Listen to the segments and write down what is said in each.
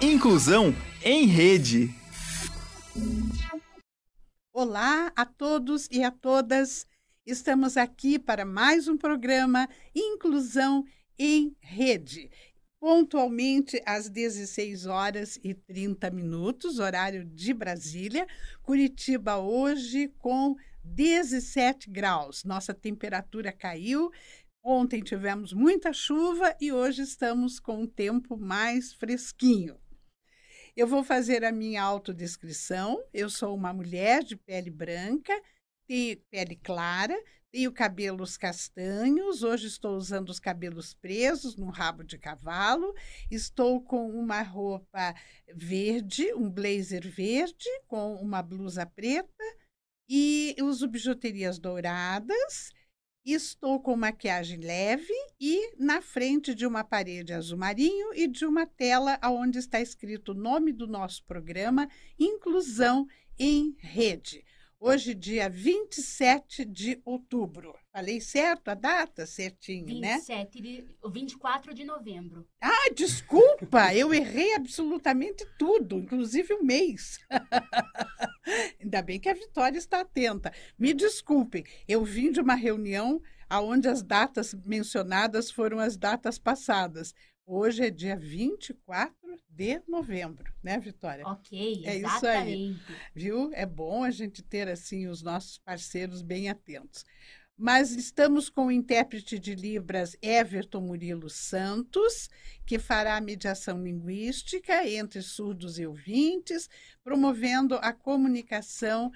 Inclusão em Rede. Olá a todos e a todas. Estamos aqui para mais um programa Inclusão em Rede. Pontualmente às 16 horas e 30 minutos, horário de Brasília. Curitiba hoje com 17 graus. Nossa temperatura caiu. Ontem tivemos muita chuva e hoje estamos com um tempo mais fresquinho. Eu vou fazer a minha autodescrição. Eu sou uma mulher de pele branca, tenho pele clara, tenho cabelos castanhos. Hoje estou usando os cabelos presos no rabo de cavalo. Estou com uma roupa verde, um blazer verde, com uma blusa preta e uso bijuterias douradas. Estou com maquiagem leve e na frente de uma parede azul marinho e de uma tela onde está escrito o nome do nosso programa, Inclusão em Rede. Hoje, dia 27 de outubro. Falei certo a data? Certinho, 27 né? De, 24 de novembro. Ah, desculpa! eu errei absolutamente tudo, inclusive o mês. Ainda bem que a Vitória está atenta. Me desculpem, eu vim de uma reunião onde as datas mencionadas foram as datas passadas. Hoje é dia 24 de novembro, né, Vitória? Ok, é exatamente. isso aí. Viu? É bom a gente ter assim os nossos parceiros bem atentos. Mas estamos com o intérprete de Libras Everton Murilo Santos, que fará a mediação linguística entre surdos e ouvintes, promovendo a comunicação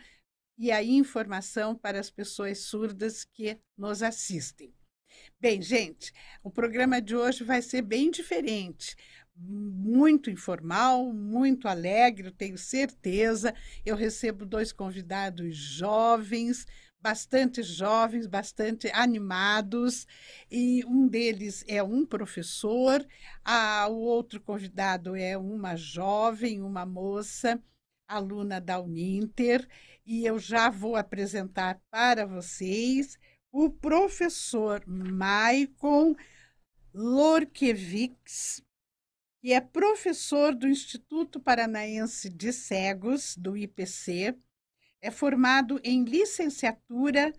e a informação para as pessoas surdas que nos assistem. Bem, gente, o programa de hoje vai ser bem diferente. Muito informal, muito alegre, tenho certeza. Eu recebo dois convidados jovens, bastante jovens, bastante animados, e um deles é um professor, a, o outro convidado é uma jovem, uma moça, aluna da Uninter, e eu já vou apresentar para vocês o professor Maicon Lorkevics, que é professor do Instituto Paranaense de Cegos, do IPC, é formado em licenciatura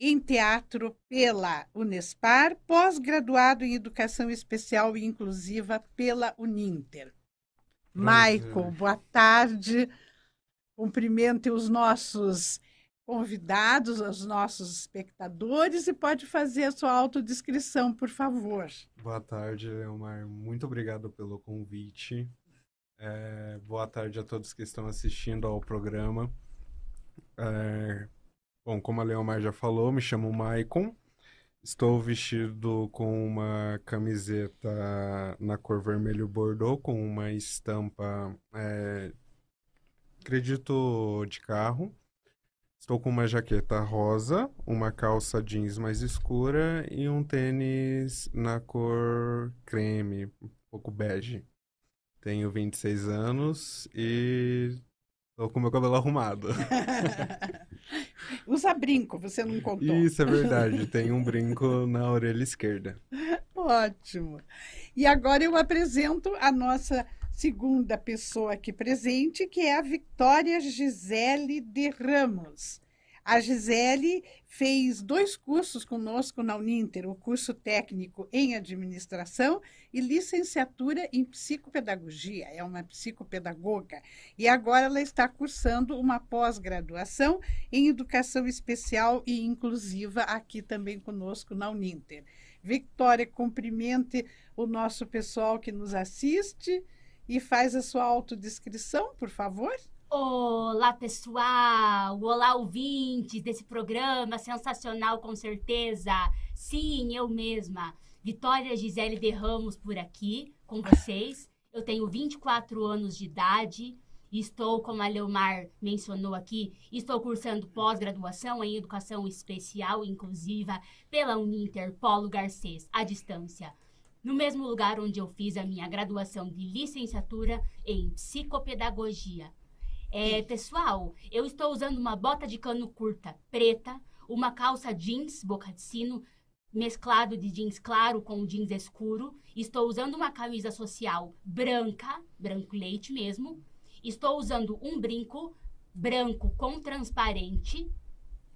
em teatro pela Unespar, pós-graduado em educação especial e inclusiva pela Uninter. Michael, boa tarde. Cumprimente os nossos convidados, aos nossos espectadores e pode fazer a sua autodescrição, por favor. Boa tarde, Leomar. Muito obrigado pelo convite. É, boa tarde a todos que estão assistindo ao programa. É, bom, como a Leomar já falou, me chamo Maicon. Estou vestido com uma camiseta na cor vermelho bordô, com uma estampa, é, acredito, de carro. Estou com uma jaqueta rosa, uma calça jeans mais escura e um tênis na cor creme, um pouco bege. Tenho 26 anos e estou com meu cabelo arrumado. Usa brinco, você não contou. Isso é verdade, tem um brinco na orelha esquerda. Ótimo. E agora eu apresento a nossa segunda pessoa aqui presente, que é a Victoria Gisele de Ramos. A Gisele fez dois cursos conosco na Uninter, o curso técnico em administração e licenciatura em psicopedagogia. É uma psicopedagoga. E agora ela está cursando uma pós-graduação em educação especial e inclusiva aqui também conosco na Uninter. Victoria, cumprimente o nosso pessoal que nos assiste e faz a sua autodescrição, por favor. Olá, pessoal! Olá, ouvintes desse programa sensacional, com certeza. Sim, eu mesma, Vitória Gisele de Ramos, por aqui com vocês. Eu tenho 24 anos de idade e estou, como a Leomar mencionou aqui, estou cursando pós-graduação em Educação Especial Inclusiva pela Uninter Polo Garcês, à distância no mesmo lugar onde eu fiz a minha graduação de licenciatura em psicopedagogia. É, pessoal, eu estou usando uma bota de cano curta preta, uma calça jeans boca de sino mesclado de jeans claro com jeans escuro. Estou usando uma camisa social branca, branco leite mesmo. Estou usando um brinco branco com transparente.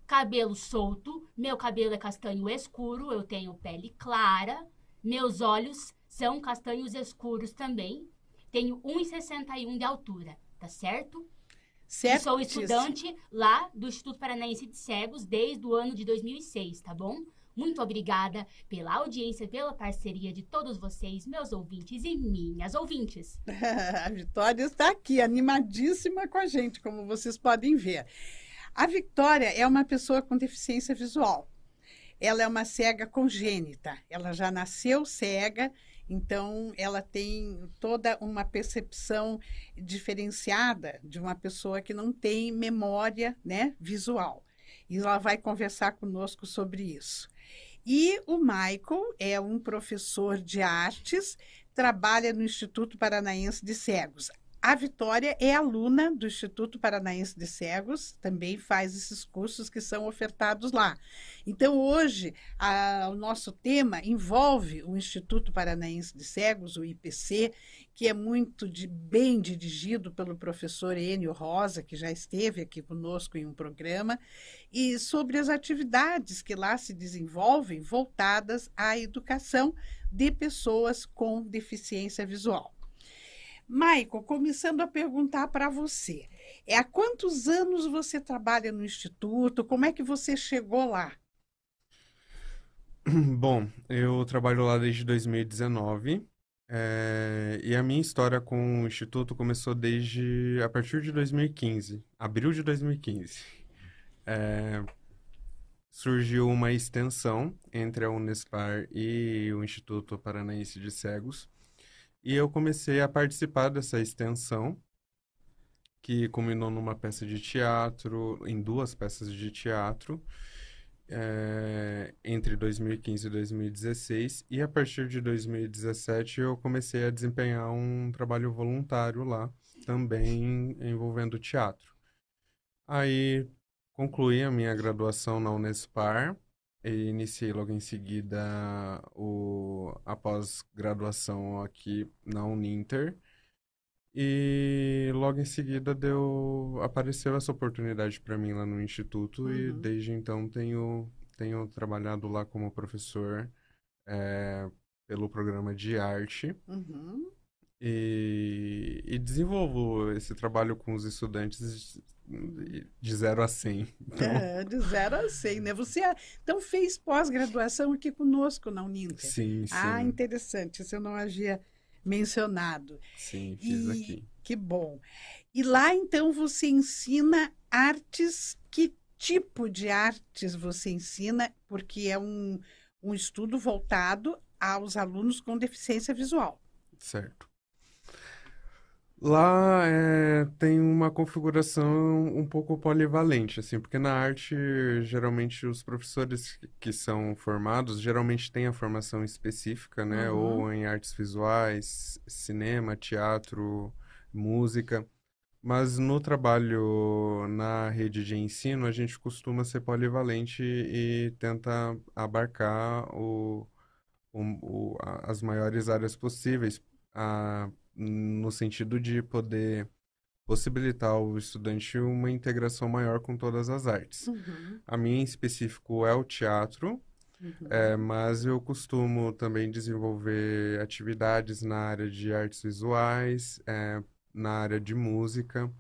Cabelo solto. Meu cabelo é castanho escuro. Eu tenho pele clara. Meus olhos são castanhos escuros também. Tenho 1,61 de altura, tá certo? E sou estudante lá do Instituto Paranaense de Cegos desde o ano de 2006, tá bom? Muito obrigada pela audiência, pela parceria de todos vocês, meus ouvintes e minhas ouvintes. a Vitória está aqui, animadíssima com a gente, como vocês podem ver. A Vitória é uma pessoa com deficiência visual. Ela é uma cega congênita. Ela já nasceu cega então, ela tem toda uma percepção diferenciada de uma pessoa que não tem memória né, visual. E ela vai conversar conosco sobre isso. E o Michael é um professor de artes, trabalha no Instituto Paranaense de Cegos. A Vitória é aluna do Instituto Paranaense de Cegos, também faz esses cursos que são ofertados lá. Então, hoje, a, o nosso tema envolve o Instituto Paranaense de Cegos, o IPC, que é muito de, bem dirigido pelo professor Enio Rosa, que já esteve aqui conosco em um programa, e sobre as atividades que lá se desenvolvem voltadas à educação de pessoas com deficiência visual. Maico, começando a perguntar para você. É, há quantos anos você trabalha no Instituto? Como é que você chegou lá? Bom, eu trabalho lá desde 2019. É, e a minha história com o Instituto começou desde a partir de 2015, abril de 2015. É, surgiu uma extensão entre a Unespar e o Instituto Paranaense de Cegos, e eu comecei a participar dessa extensão, que culminou numa peça de teatro, em duas peças de teatro, é, entre 2015 e 2016. E a partir de 2017 eu comecei a desempenhar um trabalho voluntário lá, também envolvendo teatro. Aí concluí a minha graduação na Unespar e iniciei logo em seguida o, a pós-graduação aqui na Uninter. E logo em seguida deu apareceu essa oportunidade para mim lá no instituto uhum. e desde então tenho tenho trabalhado lá como professor é, pelo programa de arte uhum. E, e desenvolvo esse trabalho com os estudantes de 0 a 100. Então... É, de 0 a 100, né? Você então fez pós-graduação aqui conosco na Uninter. Sim, sim. Ah, interessante, isso eu não havia mencionado. Sim, fiz e... aqui. Que bom. E lá, então, você ensina artes, que tipo de artes você ensina? Porque é um, um estudo voltado aos alunos com deficiência visual. Certo. Lá é, tem uma configuração um pouco polivalente, assim, porque na arte, geralmente, os professores que são formados, geralmente têm a formação específica, né? Uhum. Ou em artes visuais, cinema, teatro, música. Mas no trabalho na rede de ensino, a gente costuma ser polivalente e tenta abarcar o, o, o as maiores áreas possíveis. A, no sentido de poder possibilitar ao estudante uma integração maior com todas as artes. Uhum. A minha em específico é o teatro, uhum. é, mas eu costumo também desenvolver atividades na área de artes visuais, é, na área de música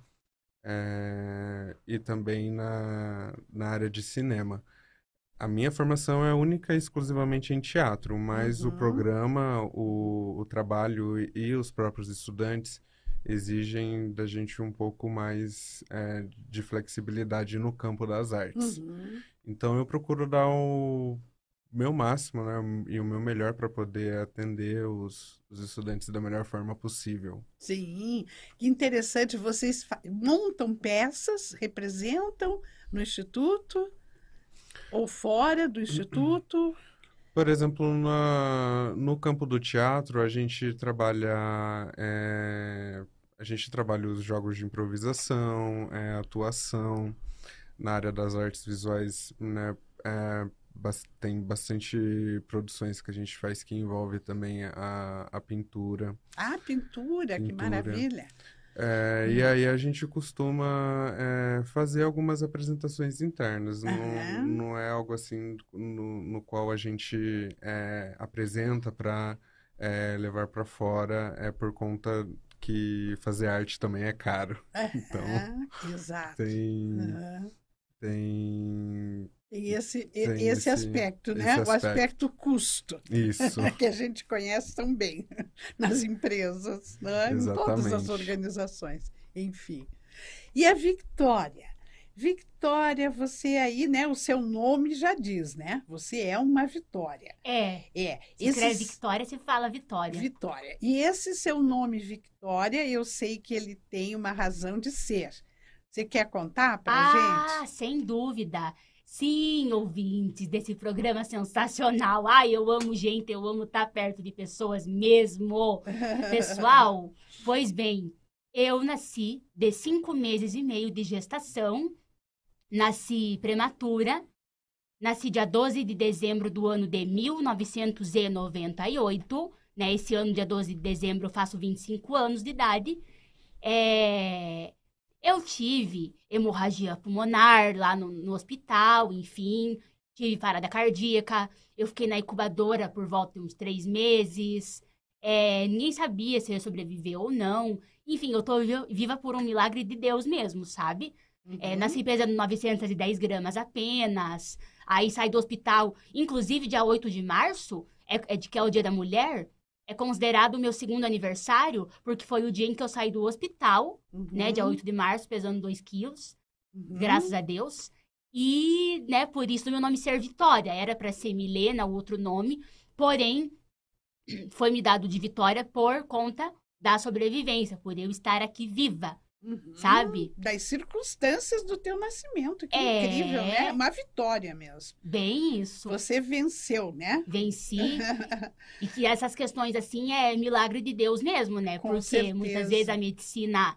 é, e também na, na área de cinema. A minha formação é única e exclusivamente em teatro, mas uhum. o programa, o, o trabalho e, os próprios estudantes exigem da gente um pouco mais é, de flexibilidade no campo das artes. Uhum. Então eu procuro dar o meu máximo né, e o meu melhor para poder atender os, os estudantes da melhor forma possível. Sim, que interessante. Vocês montam peças, representam no Instituto? Ou fora do instituto? Por exemplo, na, no campo do teatro, a gente trabalha é, a gente trabalha os jogos de improvisação, é, atuação, na área das artes visuais, né, é, tem bastante produções que a gente faz que envolve também a, a pintura. Ah, pintura, que Pintura. maravilha. É, e aí a gente costuma é, fazer algumas apresentações internas. Não, Aham. não é algo assim no, no qual a gente é, apresenta para levar para fora, é por conta que fazer arte também é caro. Então, Aham, exato. tem, Aham. tem Tem esse, Tem esse esse- aspecto, esse né? O aspecto. aspecto custo, isso. que a gente conhece tão bem nas empresas, né? em todas as organizações, enfim. E a Victória? Victória, você aí, né? O seu nome já diz, né? Você é uma Vitória. É. É. Se escreve Esse- Victória, se fala Vitória. Vitória. E esse seu nome, Victória, eu sei que ele tem uma razão de ser. Você quer contar pra Ah, gente? sem dúvida. Sim, ouvintes desse programa sensacional. Ai, eu amo gente, eu amo estar perto de pessoas mesmo. Pessoal, pois bem, eu nasci de cinco meses e meio de gestação, nasci prematura, nasci dia 12 de dezembro do ano de 1998, né? Esse ano, dia 12 de dezembro, eu faço 25 anos de idade. É, Eu tive hemorragia pulmonar lá no, no hospital, enfim, tive parada cardíaca, eu fiquei na incubadora por volta de uns três meses. É, ninguém sabia se eu ia sobreviver ou não. Enfim, eu tô vi- viva por um milagre de Deus mesmo, sabe? É, Uhum. nasci pesando 910 gramas apenas. Aí saí do hospital, inclusive dia 8 de março, é, é de que é o dia da mulher, é considerado o meu segundo aniversário, porque foi o dia em que eu saí do hospital, né? Dia Uhum. 8 de março, pesando 2 quilos, Uhum. graças a Deus. E, né, por isso meu nome ser Vitória. Era para ser Milena, outro nome, porém, foi me dado de Vitória por conta da sobrevivência, por eu estar aqui viva, Uhum. sabe? Das circunstâncias do teu nascimento. Que É. incrível, né? Uma vitória mesmo. Bem isso. Você venceu, né? venci. e que essas questões, assim, é milagre de Deus mesmo, né? Com Porque certeza. muitas vezes a medicina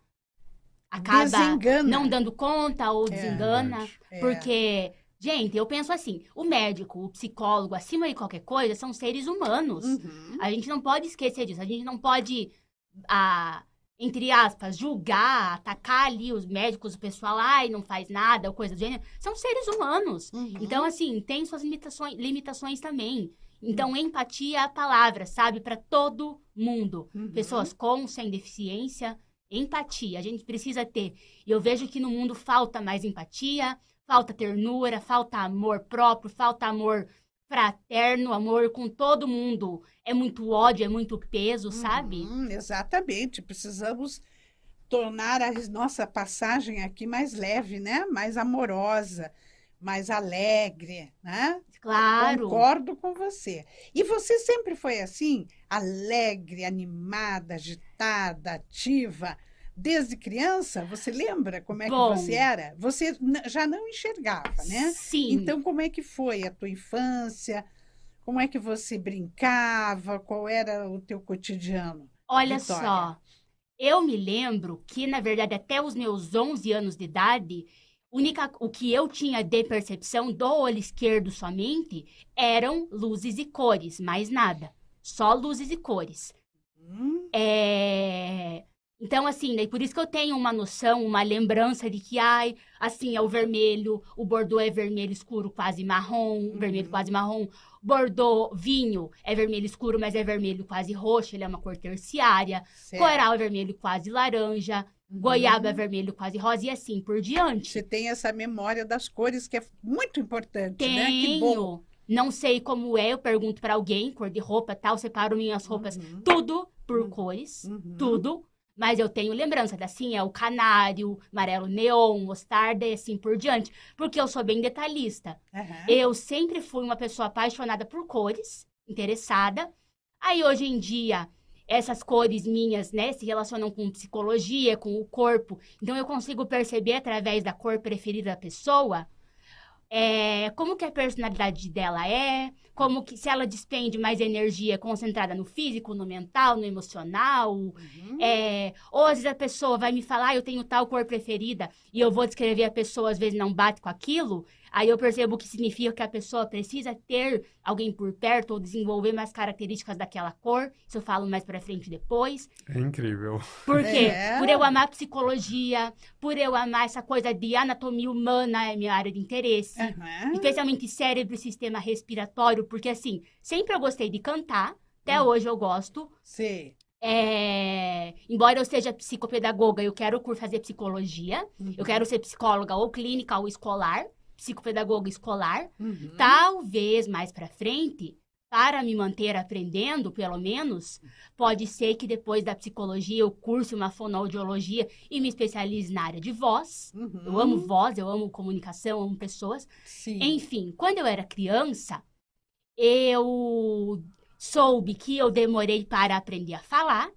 acaba Desengana. não dando conta ou É. desengana. É. Porque, gente, eu penso assim: o médico, o psicólogo, acima de qualquer coisa, são seres humanos. Uhum. A gente não pode esquecer disso. A gente não pode, ah, entre aspas, julgar, atacar ali os médicos, o pessoal, ai, não faz nada, ou coisa do gênero. São seres humanos. Uhum. Então, assim, tem suas limitações, limitações também. Então, empatia é a palavra, sabe? Para todo mundo. Uhum. Pessoas com, sem deficiência, empatia. A gente precisa ter. E eu vejo que no mundo falta mais empatia, falta ternura, falta amor próprio, falta amor fraterno, amor com todo mundo. É muito ódio, é muito peso, sabe? Uhum, exatamente. Precisamos tornar a nossa passagem aqui mais leve, né? Mais amorosa, mais alegre, né? Claro. Concordo com você. E você sempre foi assim, alegre, animada, agitada, ativa, desde criança? Você lembra como é Bom. que você era? Você já não enxergava, né? Sim. Então, como é que foi a tua infância? Como é que você brincava? Qual era o teu cotidiano? Olha Vitória. só, eu me lembro que, na verdade, até os meus 11 anos de idade, única, o que eu tinha de percepção do olho esquerdo somente eram luzes e cores, mais nada. Só luzes e cores. Hum, É... Então, assim, daí por isso que eu tenho uma noção, uma lembrança de que, ai, assim, é o vermelho, o bordô é vermelho escuro, quase marrom, Uhum. vermelho quase marrom. Bordô, vinho, é vermelho escuro, mas é vermelho quase roxo, ele é uma cor terciária. certo. Coral é vermelho quase laranja, Uhum. goiaba é vermelho quase rosa e assim por diante. Você tem essa memória das cores que é muito importante, né? Que bom. Tenho. Não sei como é, eu pergunto pra alguém, cor de roupa tal, separo minhas roupas, Uhum. tudo por Uhum. cores, Uhum. tudo. Mas eu tenho lembrança, assim, é o canário, amarelo neon, mostarda e assim por diante. Porque eu sou bem detalhista. Aham. Eu sempre fui uma pessoa apaixonada por cores, interessada. Aí hoje em dia, essas cores minhas, né, se relacionam com psicologia, com o corpo. Então eu consigo perceber através da cor preferida da pessoa, é, como que a personalidade dela é, como que se ela despende mais energia concentrada no físico, no mental, no emocional, Uhum. é, ou às vezes a pessoa vai me falar, "Ah, eu tenho tal cor preferida, e eu vou descrever a pessoa, às vezes não bate com aquilo. Aí eu percebo que significa que a pessoa precisa ter alguém por perto ou desenvolver mais características daquela cor. Isso eu falo mais pra frente depois. É incrível. Por quê? É. Por eu amar psicologia, por eu amar essa coisa de anatomia humana, é minha área de interesse. Aham. Especialmente cérebro e sistema respiratório, porque assim, sempre eu gostei de cantar, até hoje eu gosto. Sei. É, Embora eu seja psicopedagoga, eu quero fazer psicologia. Uhum. Eu quero ser psicóloga ou clínica ou escolar, psicopedagoga escolar. Uhum. Talvez mais pra frente, para me manter aprendendo, pelo menos, pode ser que depois da psicologia eu curse uma fonoaudiologia e me especialize na área de voz. Uhum. Eu amo voz, eu amo comunicação, amo pessoas. Sim. Enfim, quando eu era criança, eu soube que eu demorei para aprender a falar.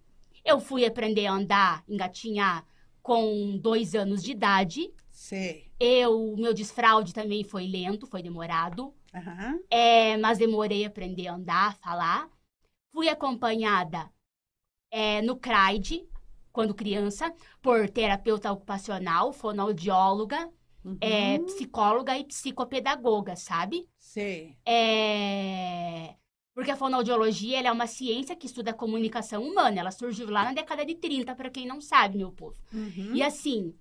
Eu fui aprender a andar, engatinhar com dois anos de idade. Sei. Eu, meu desfraude também foi lento, foi demorado. Aham. É, mas demorei a aprender a andar, a falar. Fui acompanhada é, no CRAID, quando criança, por terapeuta ocupacional, fonoaudióloga, Uhum. é, psicóloga e psicopedagoga, sabe? Sei. É... Porque a fonoaudiologia é uma ciência que estuda a comunicação humana. Ela surgiu lá na década de 30, para quem não sabe, meu povo. Uhum. E assim,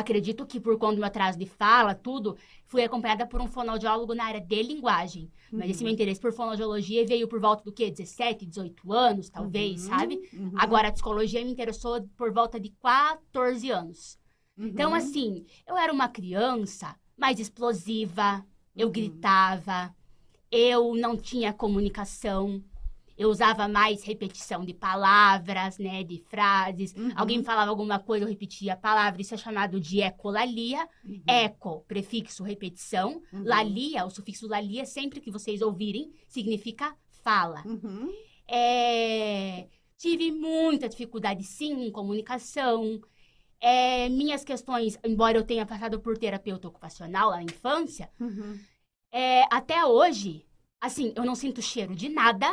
acredito que por conta do meu atraso de fala, tudo, fui acompanhada por um fonoaudiólogo na área de linguagem. Mas esse meu interesse por fonoaudiologia veio por volta do quê? 17, 18 anos, talvez, Uhum. sabe? Uhum. Agora, a psicologia me interessou por volta de 14 anos. Uhum. Então, assim, eu era uma criança mais explosiva, eu Uhum. gritava, eu não tinha comunicação, eu usava mais repetição de palavras, né, de frases. Uhum. Alguém falava alguma coisa, eu repetia a palavra, isso é chamado de ecolalia. Eco, prefixo repetição. Uhum. Lalia, o sufixo lalia, sempre que vocês ouvirem, significa fala. Uhum. É, tive muita dificuldade, sim, em comunicação. É, minhas questões, embora eu tenha passado por terapeuta ocupacional na infância, Uhum. é, até hoje, assim, eu não sinto cheiro de nada,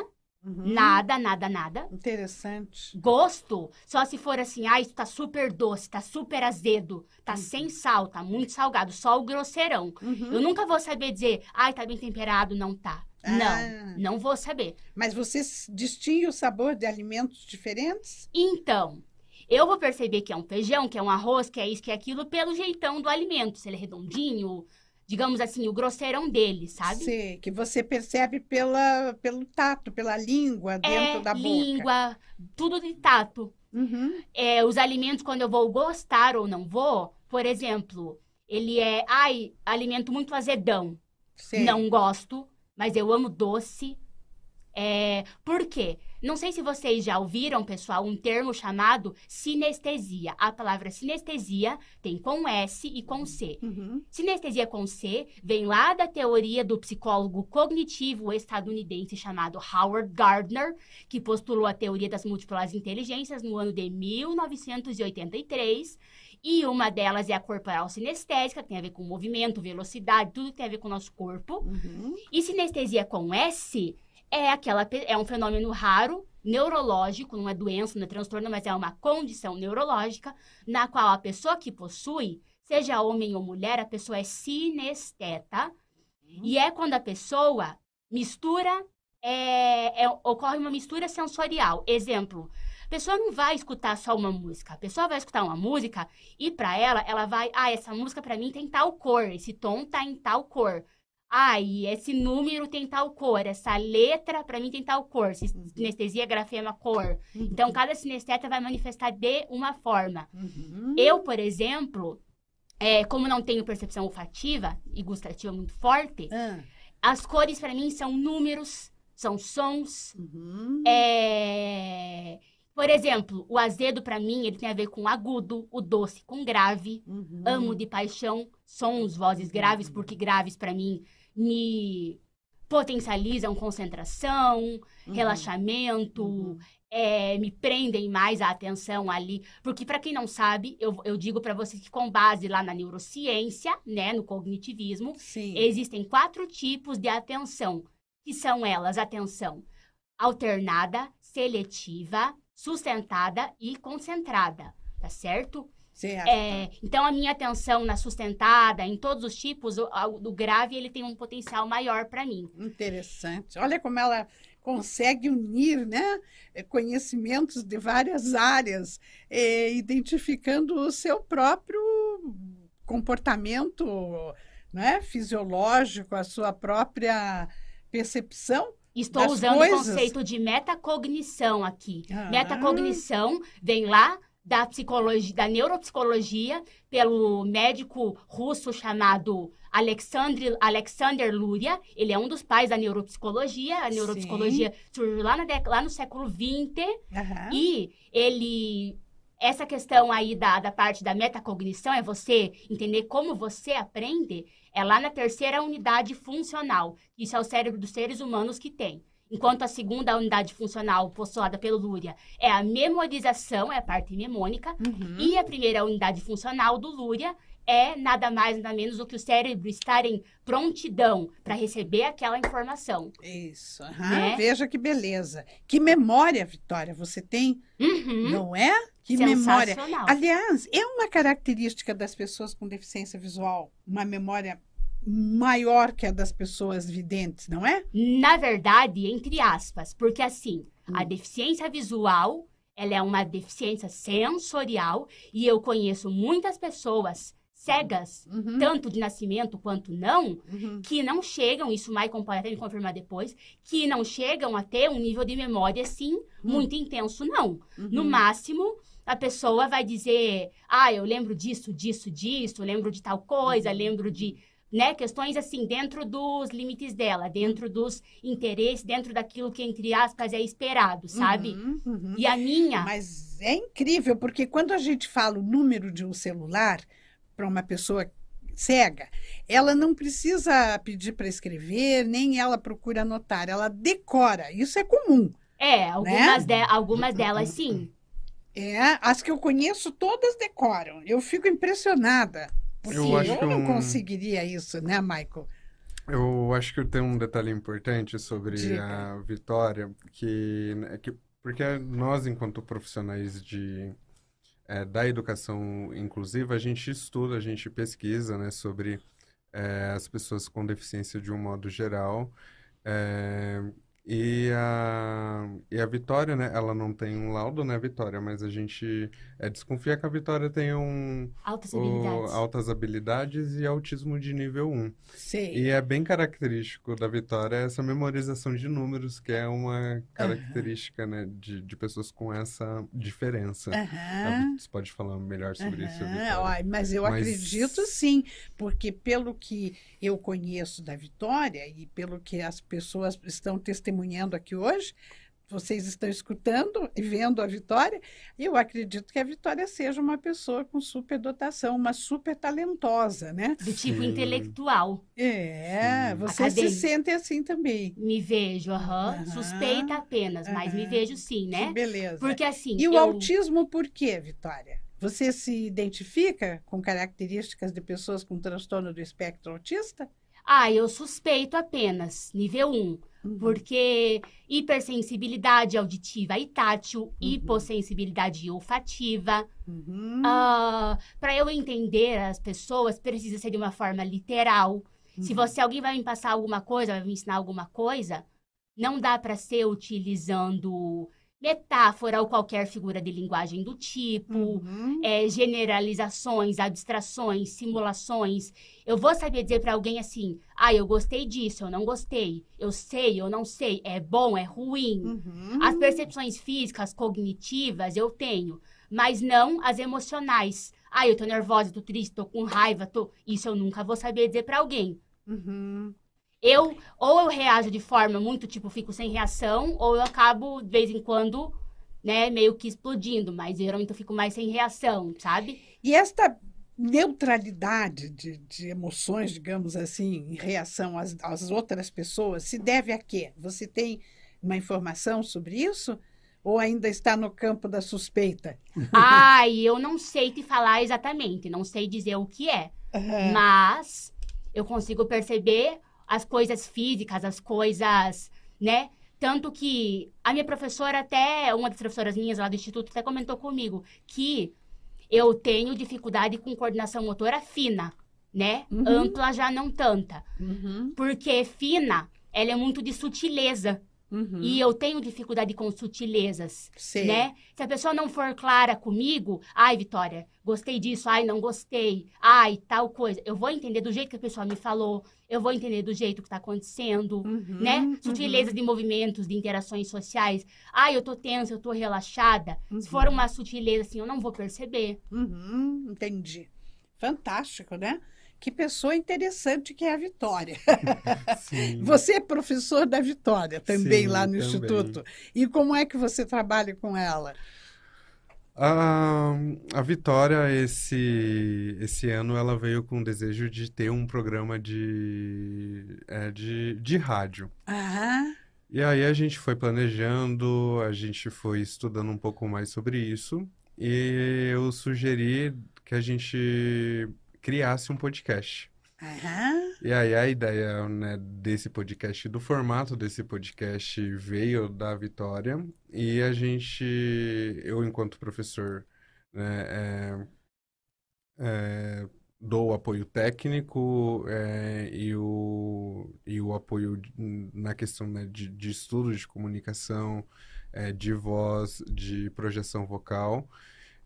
Uhum. nada, nada, nada. Interessante. Gosto, só se for assim, ah, isso tá super doce, tá super azedo, tá sem sal, tá muito salgado, só o grosseirão. Uhum. Eu nunca vou saber dizer, ai, tá bem temperado, não tá. Ah. Não, não vou saber. Mas você distingue o sabor de alimentos diferentes? Então, eu vou perceber que é um feijão, que é um arroz, que é isso, que é aquilo, pelo jeitão do alimento. Se ele é redondinho, digamos assim, o grosseirão dele, sabe? Sei, que você percebe pela, pelo tato, pela língua dentro é, da boca. língua, tudo de tato. Uhum. É, os alimentos, quando eu vou gostar ou não vou, por exemplo, ele é, ai, alimento muito azedão. Sei. Não gosto, mas eu amo doce. É, por quê? Não sei se vocês já ouviram, pessoal, um termo chamado sinestesia. A palavra sinestesia tem com S e com C. Uhum. Sinestesia com C vem lá da teoria do psicólogo cognitivo estadunidense chamado Howard Gardner, que postulou a teoria das múltiplas inteligências no ano de 1983. E uma delas é a corporal sinestésica, que tem a ver com movimento, velocidade, tudo que tem a ver com o nosso corpo. Uhum. E sinestesia com S é aquela é um fenômeno raro, neurológico, não é doença, não é transtorno, mas é uma condição neurológica na qual a pessoa que possui, seja homem ou mulher, a pessoa é sinesteta. E é quando a pessoa mistura, é, é- ocorre uma mistura sensorial. Exemplo, a pessoa não vai escutar só uma música. A pessoa vai escutar uma música e para ela, ela vai, ah, essa música para mim tem tal cor, esse tom tá em tal cor. Ah, e esse número tem tal cor, essa letra para mim tem tal cor. Sinestesia, grafema, cor. Então, cada sinesteta vai manifestar de uma forma. Uhum. Eu, por exemplo, é, como não tenho percepção olfativa e gustativa muito forte, Ah. as cores para mim são números, são sons. Uhum. É... Por exemplo, o azedo para mim ele tem a ver com agudo, o doce com grave. Uhum. Amo de paixão sons, vozes graves, porque graves para mim me potencializam concentração, Uhum. relaxamento, Uhum. é, me prendem mais a atenção ali. Porque, para quem não sabe, eu, eu digo para vocês que, com base lá na neurociência, né, no cognitivismo, Sim. existem quatro tipos de atenção, que são elas: atenção alternada, seletiva, sustentada e concentrada, tá certo? Certo. É, então, a minha atenção na sustentada, em todos os tipos, o, grave, ele tem um potencial maior para mim. Interessante. Olha como ela consegue unir né, eh, conhecimentos de várias áreas, eh, identificando o seu próprio comportamento né, fisiológico, a sua própria percepção. Estou usando coisas? o conceito de metacognição aqui. Ah. Metacognição vem lá da psicologia, da neuropsicologia, pelo médico russo chamado Alexandre, Alexander Luria. Ele é um dos pais da neuropsicologia. A neuropsicologia surgiu lá, na lá no século XX. Aham. E ele. Essa questão aí da, da parte da metacognição é você entender como você aprende, é lá na terceira unidade funcional. Isso é o cérebro dos seres humanos que tem. Enquanto a segunda unidade funcional, postulada pelo Luria, é a memorização, é a parte mnemônica. Uhum. E a primeira unidade funcional do Luria é nada mais, nada menos do que o cérebro estar em prontidão para receber aquela informação. Isso. aham. Né? Veja que beleza. Que memória, Vitória, você tem, Uhum. não é? Que memória. Aliás, é uma característica das pessoas com deficiência visual, uma memória maior que a das pessoas videntes, não é? Na verdade, entre aspas, porque assim, a Hum. deficiência visual, ela é uma deficiência sensorial e eu conheço muitas pessoas cegas, Uhum, tanto de nascimento quanto não, uhum. que não chegam, isso o Maicon pode até me confirmar depois, que não chegam a ter um nível de memória assim muito intenso, não. No Uhum. máximo, a pessoa vai dizer, ah, eu lembro disso, disso, disso, lembro de tal coisa, Uhum. lembro de, né, questões assim, dentro dos limites dela, dentro dos interesses, dentro daquilo que, entre aspas, é esperado, sabe? Uhum, uhum. E a minha, Mas é incrível, porque quando a gente fala o número de um celular para uma pessoa cega, ela não precisa pedir para escrever, nem ela procura anotar, ela decora. Isso é comum. é, algumas, Né? de- algumas delas sim. É, as que eu conheço todas decoram. Eu fico impressionada. Porque Eu eu, não um- conseguiria isso, né, Michael? Eu acho que tem um detalhe importante sobre Diga. a Vitória, que, né, que porque nós, enquanto profissionais de, eh, da educação inclusiva, a gente estuda, a gente pesquisa, né, sobre eh, as pessoas com deficiência de um modo geral. Eh, e a, e a Vitória, né, ela não tem um laudo, né, Vitória, mas a gente eh, desconfia que a Vitória tem um, Altas o- habilidades. altas habilidades e autismo de nível 1. Sei. E é bem característico da Vitória essa memorização de números, que é uma característica, né, de, de pessoas com essa diferença. Vi- Você pode falar melhor sobre isso, Aham, Vitória? ai, mas eu Mas- acredito sim, porque pelo que eu conheço da Vitória e pelo que as pessoas estão testemunhando aqui hoje, vocês estão escutando e vendo a Vitória, eu acredito que a Vitória seja uma pessoa com superdotação, uma super talentosa, né? Do tipo Sim. intelectual. É, Sim. você Acadêmico. se sente assim também. Me vejo, aham. Aham. Suspeita apenas, mas me vejo sim, Que né? beleza. Porque assim, E o eu... autismo por quê, Vitória? Você se identifica com características de pessoas com transtorno do espectro autista? Ah, eu suspeito apenas, nível 1. Uhum. Porque hipersensibilidade auditiva e tátil, Uhum. hipossensibilidade olfativa. Uhum. Ah, para eu entender as pessoas, precisa ser de uma forma literal. Se Uhum. você alguém vai me passar alguma coisa, vai me ensinar alguma coisa, não dá para ser utilizando metáfora ou qualquer figura de linguagem do tipo. Uhum. é, generalizações, abstrações, simulações. Eu vou saber dizer para alguém assim: ah, eu gostei disso, eu não gostei, eu sei, eu não sei, é bom, é ruim. Uhum. As percepções físicas, cognitivas, eu tenho, mas não as emocionais. Ah, eu tô nervosa, tô triste, tô com raiva, tô. Isso eu nunca vou saber dizer para alguém. Uhum. Eu, ou eu reajo de forma muito, tipo, fico sem reação, ou eu acabo, de vez em quando, né, meio que explodindo, mas geralmente eu fico mais sem reação, sabe? E esta neutralidade de, de emoções, digamos assim, em reação às, às outras pessoas, se deve a quê? Você tem uma informação sobre isso? Ou ainda está no campo da suspeita? Ai, eu não sei te falar exatamente, não sei dizer o que é, Aham. mas eu consigo perceber as coisas físicas, as coisas, né? Tanto que a minha professora até, uma das professoras minhas lá do instituto até comentou comigo que eu tenho dificuldade com coordenação motora fina, né? Uhum. Ampla já não tanta. Uhum, Porque fina, ela é muito de sutileza. Uhum. E eu tenho dificuldade com sutilezas, Sei. né? Se a pessoa não for clara comigo, ai, Vitória, gostei disso, ai, não gostei, ai, tal coisa. Eu vou entender do jeito que a pessoa me falou, eu vou entender do jeito que tá acontecendo, Uhum, né? uhum. Sutilezas de movimentos, de interações sociais. Ai, eu tô tensa, eu tô relaxada. Uhum. Se for uma sutileza assim, eu não vou perceber. Uhum, entendi. Fantástico, né? Que pessoa interessante que é a Vitória. Você é professor da Vitória também Sim, lá no também. Instituto. E como é que você trabalha com ela? A, a Vitória, esse, esse ano, ela veio com o desejo de ter um programa de, é, de, de rádio. Ah, E aí a gente foi planejando, a gente foi estudando um pouco mais sobre isso, e eu sugeri que a gente criasse um podcast. aham, E aí a ideia, né, desse podcast, do formato desse podcast veio da Vitória e a gente, eu enquanto professor, né, é, é, dou o apoio técnico é, e, o, e o apoio na questão, né, de, de estudo de comunicação, é, de voz, de projeção vocal.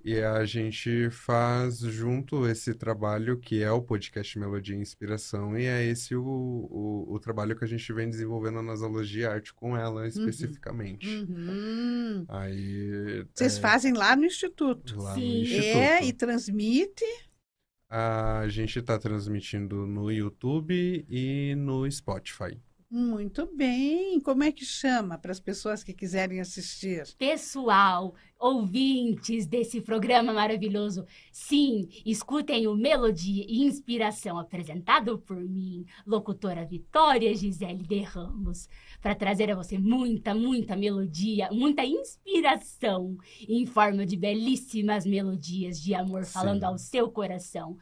E a gente faz junto esse trabalho que é o podcast Melodia e Inspiração, e é esse o, o, o trabalho que a gente vem desenvolvendo nas aulas de arte com ela especificamente. uhum. Aí, Vocês é, fazem lá no Instituto. lá no Sim. É, Instituto. e transmite. A gente está transmitindo no YouTube e no Spotify. Muito bem. Como é que chama para as pessoas que quiserem assistir? Pessoal, ouvintes desse programa maravilhoso, sim, escutem o Melodia e Inspiração apresentado por mim, locutora Vitória Gisele de Ramos, para trazer a você muita, muita melodia, muita inspiração em forma de belíssimas melodias de amor falando Sim. ao seu coração.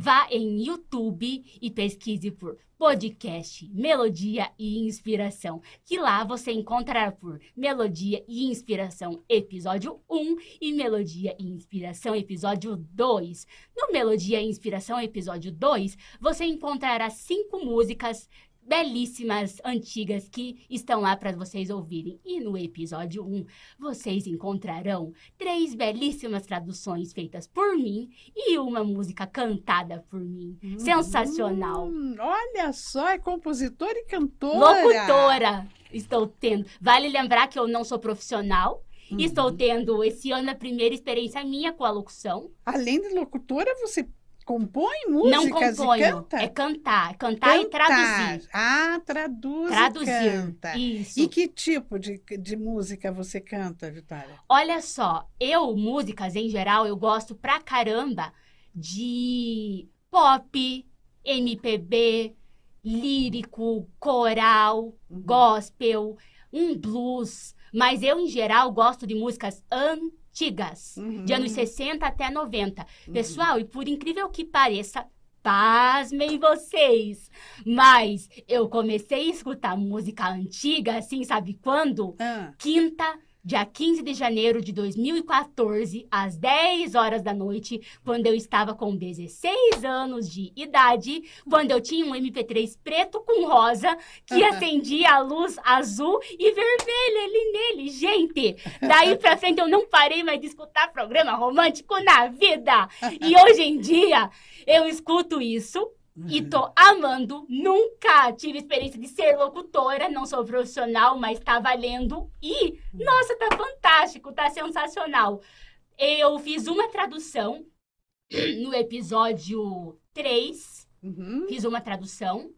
Vá em YouTube e pesquise por podcast Melodia e Inspiração, que lá você encontrará por Melodia e Inspiração episódio 1 e Melodia e Inspiração episódio 2. No Melodia e Inspiração episódio 2, você encontrará cinco músicas belíssimas, antigas, que estão lá para vocês ouvirem. E no episódio 1, vocês encontrarão três belíssimas traduções feitas por mim e uma música cantada por mim. Sensacional! Hum, olha só, é compositora e cantora. Locutora estou tendo. Vale lembrar que eu não sou profissional. Uhum. Estou tendo esse ano a primeira experiência minha com a locução. Além de locutora, você compõe não músicas componho. e canta? É cantar. Cantar, e traduzir. Ah, traduz Traduzir. e canta. Isso. E que tipo de, de música você canta, Vitória? Olha só, eu, músicas em geral, eu gosto pra caramba de pop, MPB, lírico, coral, Uhum. gospel, um blues. Mas eu, em geral, gosto de músicas antigas, Uhum. de anos 60 até 90. Uhum. Pessoal, e por incrível que pareça, pasmem vocês, mas eu comecei a escutar música antiga, assim, sabe quando? Ah, quinta, dia 15 de janeiro de 2014, às 10 horas da noite, quando eu estava com 16 anos de idade, quando eu tinha um MP3 preto com rosa que acendia a luz azul e vermelha ali nele. Gente, daí pra frente eu não parei mais de escutar programa romântico na vida. E hoje em dia eu escuto isso e tô amando. Nunca tive experiência de ser locutora, não sou profissional, mas tá valendo. E, nossa, tá fantástico, tá sensacional. Eu fiz uma tradução no episódio 3, uhum. fiz uma tradução.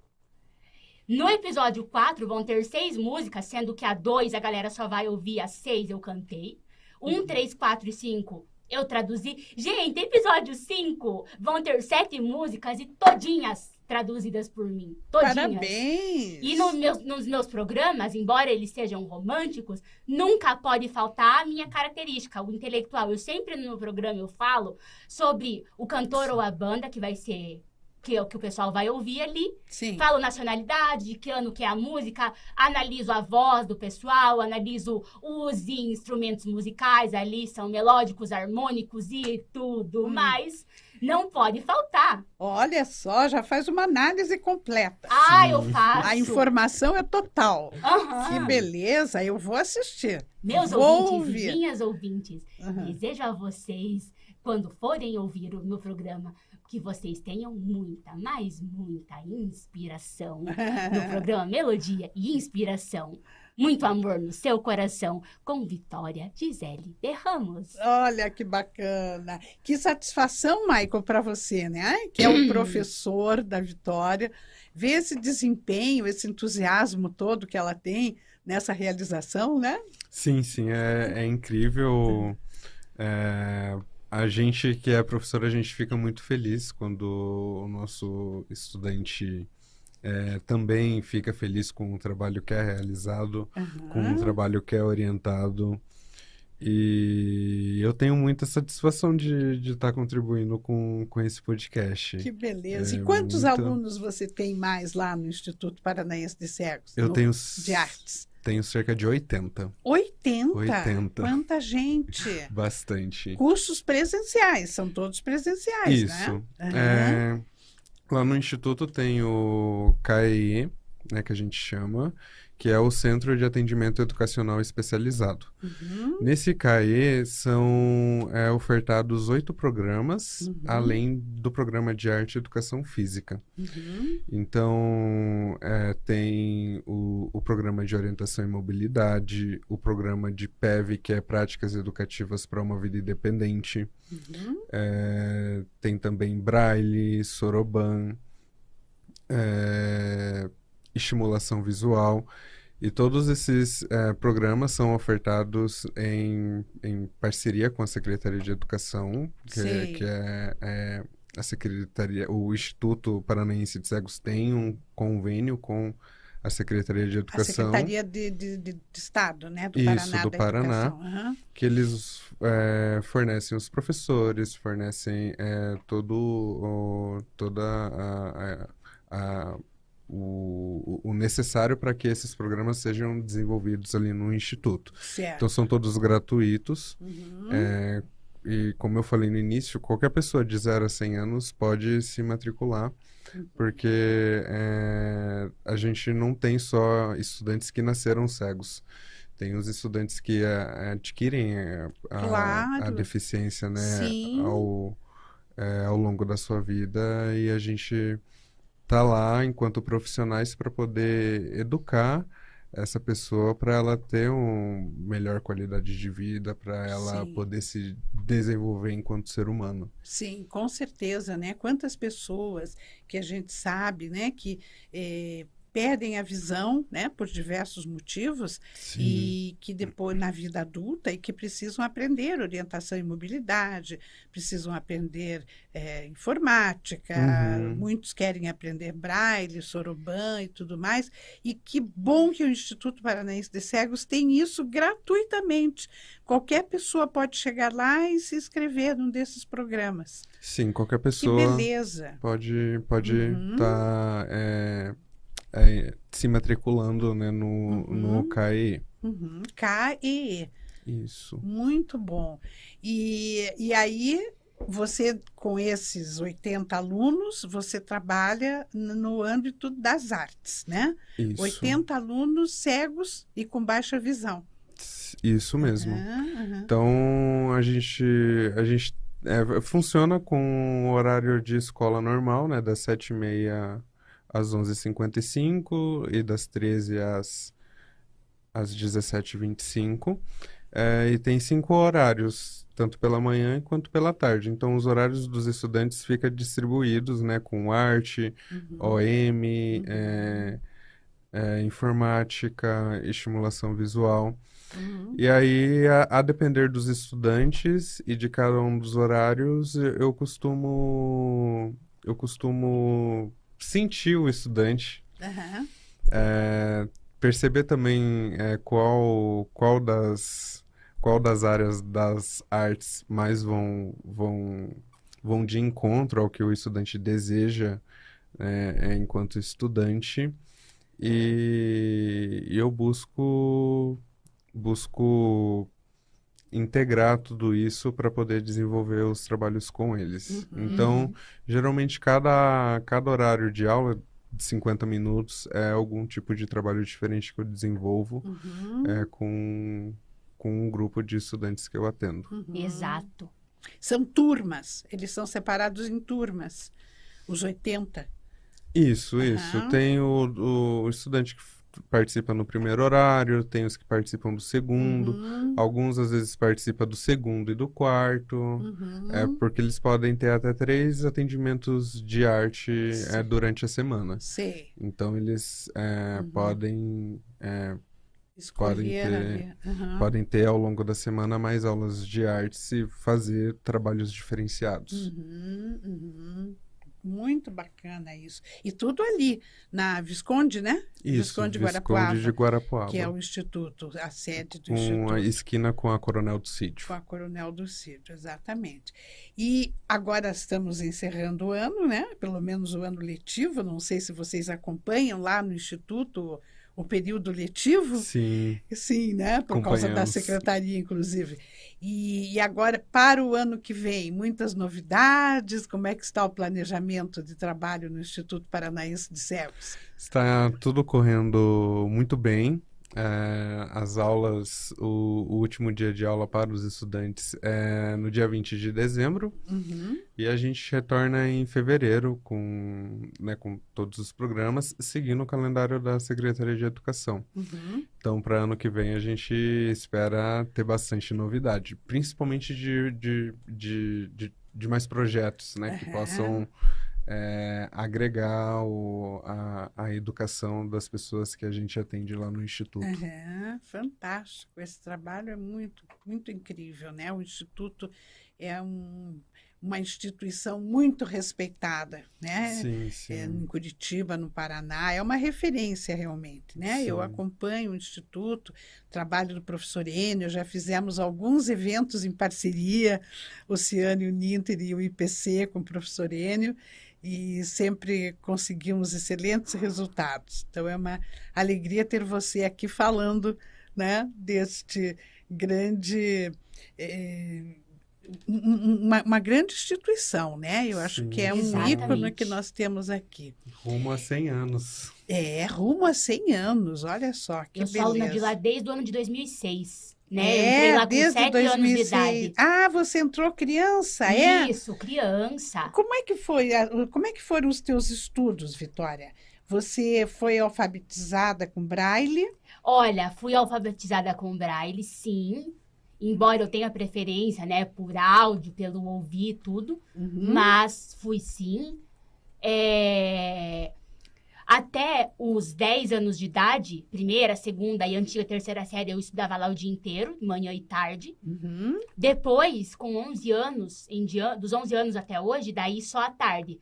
No episódio 4 vão ter seis músicas, sendo que a 2 a galera só vai ouvir, a 6 eu cantei. 1, 3, 4 e 5 eu traduzi. Gente, episódio 5 vão ter sete músicas e todinhas traduzidas por mim. Todinhas. Parabéns! E no meus- nos meus programas, embora eles sejam românticos, nunca pode faltar a minha característica, o intelectual. Eu sempre no meu programa eu falo sobre o cantor ou a banda, que vai ser que é o que o pessoal vai ouvir ali. Sim. Falo nacionalidade, de que ano que é a música, analiso a voz do pessoal, analiso os instrumentos musicais ali, são melódicos, harmônicos e tudo Hum. mais. Não pode faltar. Olha só, já faz uma análise completa. Ah, eu faço. A informação é total. Aham. Que beleza, eu vou assistir. Meus Vou ouvintes ouvir. e minhas ouvintes, Aham. desejo a vocês, quando forem ouvir o meu programa, que vocês tenham muita, mas muita inspiração no programa Melodia e Inspiração. Muito amor no seu coração, com Vitória Gisele de Ramos. Olha que bacana. Que satisfação, Michael, para você, né? Que é o professor da Vitória. Ver esse desempenho, esse entusiasmo todo que ela tem nessa realização, né? Sim, sim, é, é incrível. É, a gente que é professor, a gente fica muito feliz quando o nosso estudante é, também fica feliz com o trabalho que é realizado, com o trabalho que é orientado. E eu tenho muita satisfação de estar contribuindo com, com esse podcast. Que beleza. É e quantos muito- alunos você tem mais lá no Instituto Paranaense de Cegos? Eu no- tenho, De artes? Tenho cerca de 80, 80? 80. Quanta gente! bastante. Cursos presenciais, são todos presenciais, Isso. né? Aham. É, lá no Instituto tem o CAE, né, que a gente chama, que é o Centro de Atendimento Educacional Especializado. Uhum. Nesse CAE são é, ofertados oito programas, Uhum. além do programa de Arte e Educação Física. Uhum. Então, é, tem o, o programa de Orientação e Mobilidade, o programa de PEV, que é Práticas Educativas para uma Vida Independente, Uhum. é, tem também Braille, Soroban, é, estimulação visual. E todos esses é, programas são ofertados em, em parceria com a Secretaria de Educação, que, é- que é, é a Secretaria, o Instituto Paranaense de Cegos tem um convênio com a Secretaria de A Educação, Secretaria de, de- de- Estado, né? Do Isso, Paraná do Paraná. Aham. que eles é, fornecem os professores, fornecem é, todo o, toda a, a- a- o, o necessário para que esses programas sejam desenvolvidos ali no instituto. Certo. Então são todos gratuitos. Uhum. é, e como eu falei no início, qualquer pessoa de 0 a 100 anos pode se matricular, porque é, a gente não tem só estudantes que nasceram cegos. Tem os estudantes que é, adquirem é, a, Claro. a deficiência, né, Sim. ao, é, ao longo da sua vida e a gente tá lá enquanto profissionais para poder educar essa pessoa para ela ter uma melhor qualidade de vida, para ela Sim. poder se desenvolver enquanto ser humano. Sim, com certeza, né? Quantas pessoas que a gente sabe, né, que eh, perdem a visão, né, por diversos motivos e que depois na vida adulta e que precisam aprender orientação e mobilidade, precisam aprender eh, informática, Uhum. muitos querem aprender braille, soroban e tudo mais. E que bom que o Instituto Paranaense de Cegos tem isso gratuitamente. Qualquer pessoa pode chegar lá e se inscrever num desses programas. Sim, qualquer Que pessoa beleza! pode pode Uhum. Estar se matriculando, né, no, Uhum. no CAE. Uhum. KEE. Isso. Muito bom. E, e aí, você, com esses 80 alunos, você trabalha no âmbito das artes, né? Isso. 80 alunos cegos e com baixa visão. Isso mesmo. Aham. Então, a gente, a gente é, funciona com o horário de escola normal, né? Das 7h30 às 11h55 e das 13 às, às 17h25. É, e tem cinco horários, tanto pela manhã quanto pela tarde. Então, os horários dos estudantes ficam distribuídos, né? Com arte, Uhum. OM, é, é, informática, estimulação visual. Uhum. E aí, a, a depender dos estudantes e de cada um dos horários, eu costumo, eu costumo sentir o estudante, Aham. é, perceber também é, qual, qual das, qual das áreas das artes mais vão, vão vão de encontro ao que o estudante deseja é, é, enquanto estudante e eu busco busco integrar tudo isso para poder desenvolver os trabalhos com eles. Uhum. Então, geralmente cada cada horário de aula de 50 minutos é algum tipo de trabalho diferente que eu desenvolvo Uhum. é, com com um grupo de estudantes que eu atendo. Uhum. Exato. São turmas, eles são separados em turmas, os 80. Isso, isso. Tem o, o estudante que participa no primeiro horário, tem os que participam do segundo. Uhum. Alguns às vezes participam do segundo e do quarto. Uhum. É porque eles podem ter até três atendimentos de arte é, Sim. durante a semana. Sei, Então eles é, Uhum. podem, é, Podem ter-. Aham. podem ter ao longo da semana mais aulas de artes e fazer trabalhos diferenciados. Uhum, uhum. Muito bacana isso. E tudo ali, na Visconde, né? Isso, Visconde de Visconde Guarapuava, de Guarapuava. Que é o instituto, a sede do com instituto. a esquina com a Coronel do Sítio. Com a Coronel do Cídio, exatamente. E agora estamos encerrando o ano, né? Pelo menos o ano letivo. Não sei se vocês acompanham lá no Instituto o período letivo. Sim, Sim, né? Por causa da secretaria, inclusive. E, e agora, para o ano que vem, muitas novidades. Como é que está o planejamento de trabalho no Instituto Paranaense de Cegos? está tudo correndo muito bem. É, as aulas, o, o último dia de aula para os estudantes é no dia 20 de dezembro Uhum, e a gente retorna em fevereiro com, né, com todos os programas, seguindo o calendário da Secretaria de Educação. uhum. Então, para ano que vem, a gente espera ter bastante novidade, principalmente de, de, de, de, de mais projetos, né, que possam é, agregar o, a, a educação das pessoas que a gente atende lá no Instituto. Fantástico. Esse trabalho é muito, muito incrível, né? O Instituto é um- uma instituição muito respeitada, né? Sim, É, sim. em Curitiba, no Paraná, é uma referência realmente, né? Eu Sim. acompanho o Instituto, trabalho do professor Enio, já fizemos alguns eventos em parceria, Oceano, o Ninter e o IPC com o professor Enio, e sempre conseguimos excelentes resultados. Então é uma alegria ter você aqui falando, né, deste grande um- uma, uma grande instituição, né? Eu acho Sim, que é um Exatamente. ícone que nós temos aqui. Rumo a 100 anos. É, rumo a 100 anos, olha só, que eu sou aluna de beleza. lá desde o ano de 2006, né? eu É, entrei lá com desde 7 anos de 2006. idade. Ah, você entrou criança, é? Isso, criança. Como é que foi, como é que foram os teus estudos, Vitória? Você foi alfabetizada com braille? Olha, fui alfabetizada com braille, sim. Embora eu tenha preferência, né, por áudio, pelo ouvir tudo. Uhum. Mas fui sim. É, Até os 10 anos de idade, primeira, segunda e antiga terceira série, eu estudava lá o dia inteiro, manhã e tarde. Uhum. Depois, com 11 anos, em dia... dos 11 anos até hoje, daí só à tarde.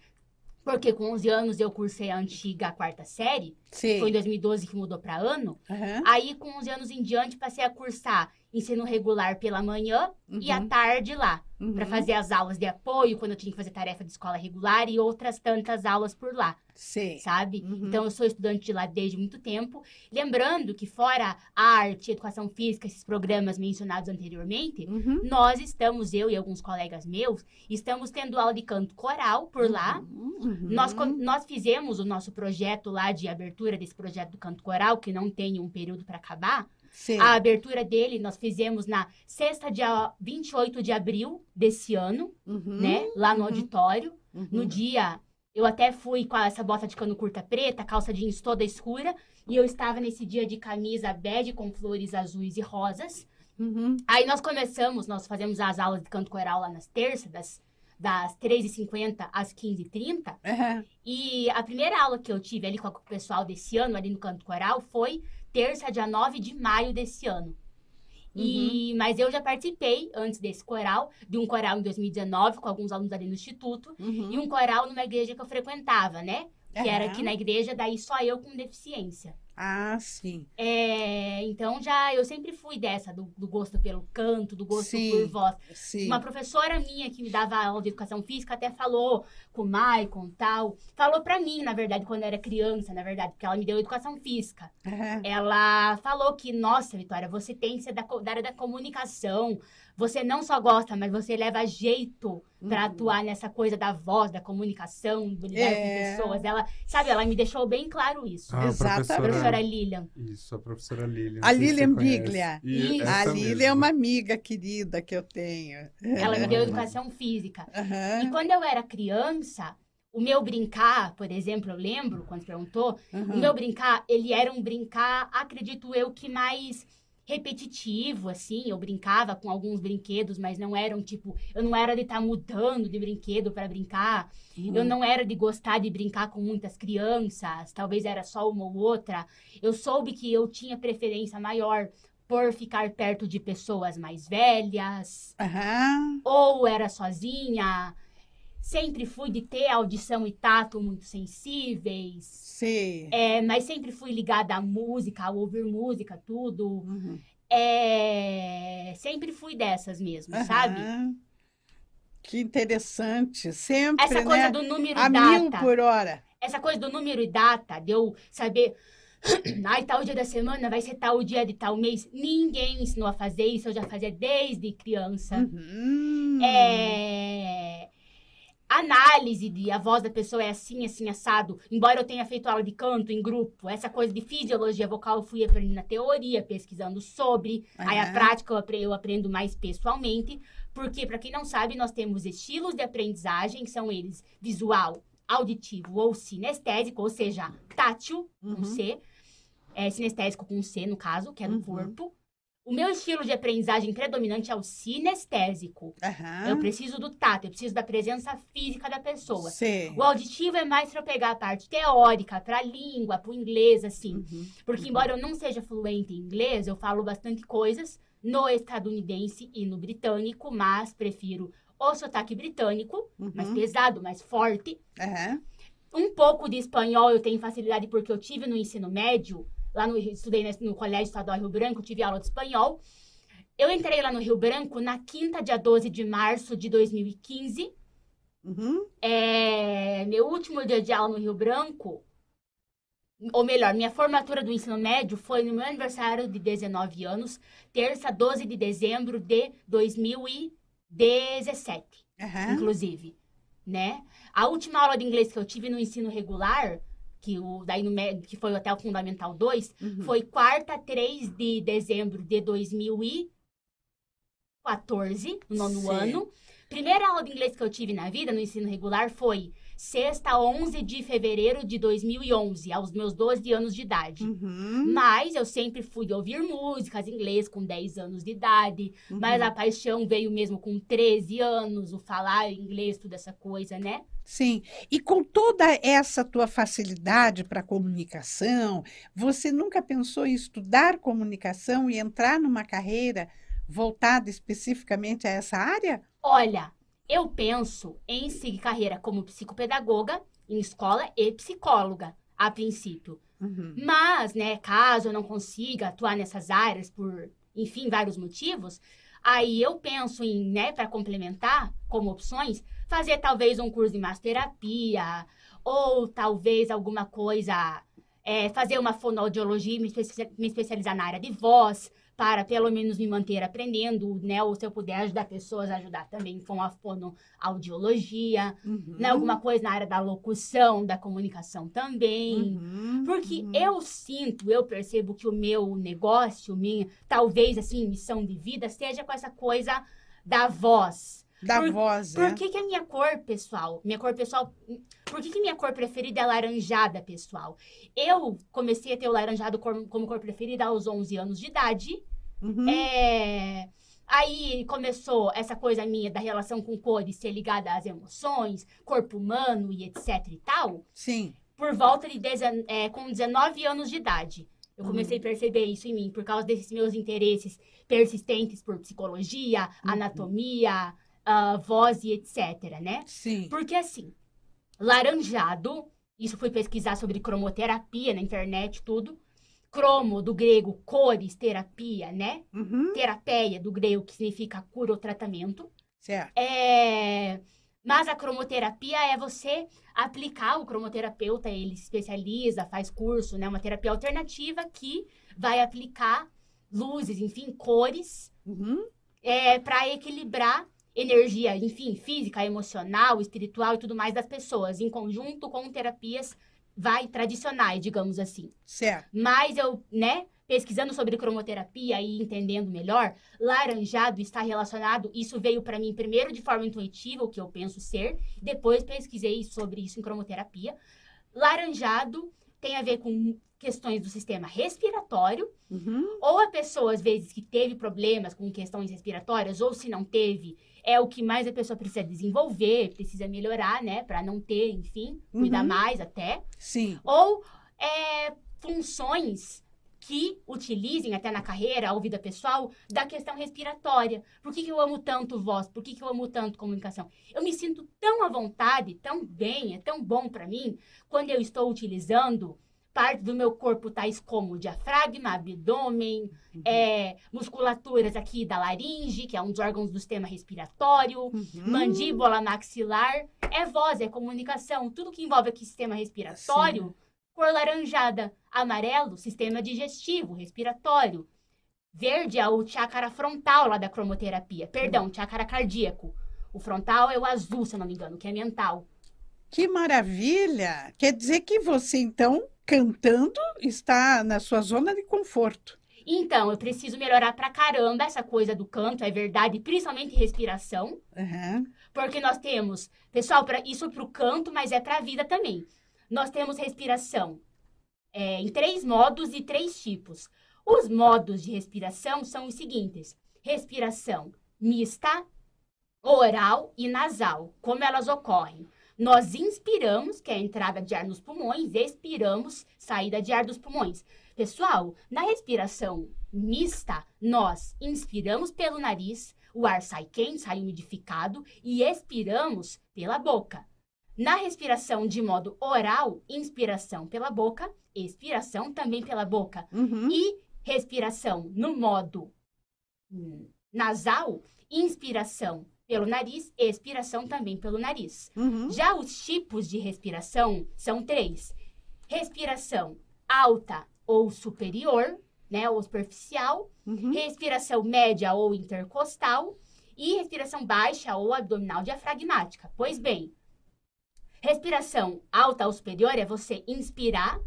Porque com 11 anos eu cursei a antiga quarta série, Sim. foi em 2012 que mudou para ano. Aham. Aí, com 11 anos em diante, passei a cursar ensino regular pela manhã e à Uhum. tarde lá Uhum. para fazer as aulas de apoio, quando eu tinha que fazer tarefa de escola regular e outras tantas aulas por lá, Sim. sabe? Uhum. Então, eu sou estudante de lá desde muito tempo. Lembrando que, fora arte, educação física, esses programas mencionados anteriormente, Uhum. nós estamos, eu e alguns colegas meus, estamos tendo aula de canto coral por lá. Uhum. Nós, nós fizemos o nosso projeto lá de abertura desse projeto do canto coral, que não tem um período para acabar. Sim. A abertura dele nós fizemos na sexta, dia 28 de abril desse ano, Uhum. né? Lá no Uhum. auditório. Uhum. No dia, eu até fui com essa bota de cano curta preta, calça jeans toda escura. E eu estava nesse dia de camisa bege com flores azuis e rosas. Uhum. Aí nós começamos, nós fazemos as aulas de canto coral lá nas terças, das, das 13h50 às 15h30. Aham. E a primeira aula que eu tive ali com o pessoal desse ano, ali no canto coral, foi terça, dia 9 de maio desse ano. E, Mas eu já participei, antes desse coral, de um coral em 2019, com alguns alunos ali no Instituto, Uhum. e um coral numa igreja que eu frequentava, né? Que era Aham. aqui na igreja, daí só eu com deficiência. Ah, sim. É, então já eu sempre fui dessa, do, do gosto pelo canto, do gosto Sim. por voz. Sim. Uma professora minha que me dava aula de educação física até falou com o Maicon e tal. Falou pra mim, na verdade, quando eu era criança, na verdade, porque ela me deu educação física. É. Ela falou que, nossa, Vitória, você tem que ser da, da área da comunicação. Você não só gosta, mas você leva jeito pra Uhum. atuar nessa coisa da voz, da comunicação, do lidar É. com pessoas. Ela, sabe, ela me deixou bem claro isso. Ah, a Exatamente. A professora... Lilian. Isso, a professora Lilian. A Lilian. Biglia. E Isso. A Lília é uma amiga querida que eu tenho. Ela me deu educação física. E Aham, quando eu era criança, o meu brincar, por exemplo, eu lembro, quando perguntou, o aham. meu brincar, ele era um brincar, acredito eu, que mais repetitivo, assim. Eu brincava com alguns brinquedos, mas não eram, tipo, eu não era de estar mudando de brinquedo para brincar. Eu não era de gostar de brincar com muitas crianças, talvez era só uma ou outra. Eu soube que eu tinha preferência maior por ficar perto de pessoas mais velhas, Aham. ou era sozinha. Sempre fui de ter audição e tato muito sensíveis. Sei. É, mas sempre fui ligada à música, a ouvir música, tudo. Uhum. É, sempre fui dessas mesmo, sabe? Aham. Que interessante. Sempre, Essa coisa né? do número A e mil data. por hora. Essa coisa do número e data, de eu saber. Ai, tal dia da semana vai ser tal dia de tal mês. Ninguém me ensinou a fazer isso, eu já fazia desde criança. Uhum. É, Análise de a voz da pessoa é assim, assim, assado. Embora eu tenha feito aula de canto em grupo, essa coisa de fisiologia vocal eu fui aprendendo na teoria, pesquisando sobre. Aí a prática eu apre- eu aprendo mais pessoalmente. Porque, para quem não sabe, nós temos estilos de aprendizagem, que são eles visual, auditivo ou sinestésico, ou seja, tátil, com Uhum. C. É, sinestésico com C, no caso, que é no Uhum. corpo. O meu estilo de aprendizagem predominante é o sinestésico. Aham. Eu preciso do tato, eu preciso da presença física da pessoa. Sei. O auditivo é mais eu pegar a parte teórica, pra língua, pro inglês, assim. Uhum. Porque, embora eu não seja fluente em inglês, eu falo bastante coisas no estadunidense e no britânico, mas prefiro o sotaque britânico, mais Uhum. pesado, mais forte. Um pouco de espanhol eu tenho facilidade porque eu tive no ensino médio, lá no estudei no, Colégio Estadual Rio Branco, tive aula de espanhol. Eu entrei lá no Rio Branco na quinta, dia 12 de março de 2015. Uhum. É, meu último dia de aula no Rio Branco, ou melhor, minha formatura do ensino médio foi no meu aniversário de 19 anos, terça, 12 de dezembro de 2017 Aham. inclusive, né? A última aula de inglês que eu tive no ensino regular, que, o, daí no, que foi até o Fundamental 2, Uhum. foi quarta, 3 de dezembro de 2014, no nono Sim. ano. Primeira aula de inglês que eu tive na vida, no ensino regular, foi sexta, 11 de fevereiro de 2011, aos meus 12 anos de idade. Uhum. Mas eu sempre fui ouvir músicas em inglês com 10 anos de idade. Mas Uhum. a paixão veio mesmo com 13 anos, o falar inglês, toda essa coisa, né? Sim. E com toda essa tua facilidade para comunicação, você nunca pensou em estudar comunicação e entrar numa carreira voltada especificamente a essa área? Olha, eu penso em seguir carreira como psicopedagoga em escola e psicóloga, a princípio. Uhum. Mas, né, caso eu não consiga atuar nessas áreas por, enfim, vários motivos, aí eu penso em, né, para complementar como opções, fazer talvez um curso de massoterapia ou talvez alguma coisa, é, fazer uma fonoaudiologia, me, me especializar na área de voz, para pelo menos me manter aprendendo, né, ou se eu puder ajudar pessoas a ajudar também com a fonoaudiologia, Uhum. né, alguma coisa na área da locução, da comunicação também. Uhum. Porque Uhum. eu sinto, eu percebo que o meu negócio, minha, talvez assim, missão de vida, seja com essa coisa da voz. Da por- voz, Por né? que, que a minha cor pessoal, minha cor pessoal, por que, que minha cor preferida é laranjada, pessoal? Eu comecei a ter o laranjado como cor preferida aos 11 anos de idade. Uhum. É, Aí começou essa coisa minha da relação com cores ser ligada às emoções, corpo humano e etc e tal Sim. por volta de dezen- é, com 19 anos de idade. Eu Uhum. comecei a perceber isso em mim, por causa desses meus interesses persistentes por psicologia, Uhum. anatomia, ah, voz e etc, né? Sim. Porque assim, laranjado, isso fui pesquisar sobre cromoterapia na internet, tudo. cromo do grego cores, terapia, né? Uhum, Terapeia do grego que significa cura ou tratamento. certo. É, Mas a cromoterapia é você aplicar, o cromoterapeuta, ele se especializa, faz curso, né? Uma terapia alternativa que vai aplicar luzes, enfim, cores, Uhum, é, para equilibrar energia, enfim, física, emocional, espiritual e tudo mais das pessoas, em conjunto com terapias vai tradicionais, digamos assim. certo. Mas eu, né, pesquisando sobre cromoterapia e entendendo melhor, laranjado está relacionado, isso veio para mim primeiro de forma intuitiva, o que eu penso ser, depois pesquisei sobre isso em cromoterapia. Laranjado tem a ver com questões do sistema respiratório, Uhum, ou a pessoa, às vezes, que teve problemas com questões respiratórias, ou se não teve, é o que mais a pessoa precisa desenvolver, precisa melhorar, né, para não ter, enfim, cuidar Uhum. mais até sim. ou é, funções que utilizem até na carreira ou vida pessoal da questão respiratória. Por que, que eu amo tanto voz? Por que, que eu amo tanto comunicação? Eu me sinto tão à vontade, tão bem, é tão bom para mim quando eu estou utilizando parte do meu corpo, tais como diafragma, abdômen, é, musculaturas aqui da laringe, que é um dos órgãos do sistema respiratório, Uhum, mandíbula, maxilar, é voz, é comunicação, tudo que envolve aqui sistema respiratório, cor laranjada, amarelo, sistema digestivo, respiratório, verde é o chácara frontal lá da cromoterapia, perdão, chácara cardíaco. O frontal é o azul, se eu não me engano, que é mental. Que maravilha! Quer dizer que você, então, cantando, está na sua zona de conforto. Então, eu preciso melhorar pra caramba essa coisa do canto, é verdade, principalmente respiração. Aham, Porque nós temos, pessoal, pra, isso para o canto, mas é para a vida também. Nós temos respiração é, em três modos e três tipos. Os modos de respiração são os seguintes: respiração mista, oral e nasal. Como elas ocorrem? Nós inspiramos, que é a entrada de ar nos pulmões, expiramos, saída de ar dos pulmões. Pessoal, na respiração mista, nós inspiramos pelo nariz, o ar sai quente, sai umidificado e expiramos pela boca. Na respiração de modo oral, inspiração pela boca, expiração também pela boca. uhum, E respiração no modo nasal, inspiração pelo nariz, expiração também pelo nariz. uhum, Já os tipos de respiração são três: respiração alta ou superior, né, ou superficial, uhum. respiração média ou intercostal e respiração baixa ou abdominal diafragmática. Pois bem, respiração alta ou superior é você inspirar,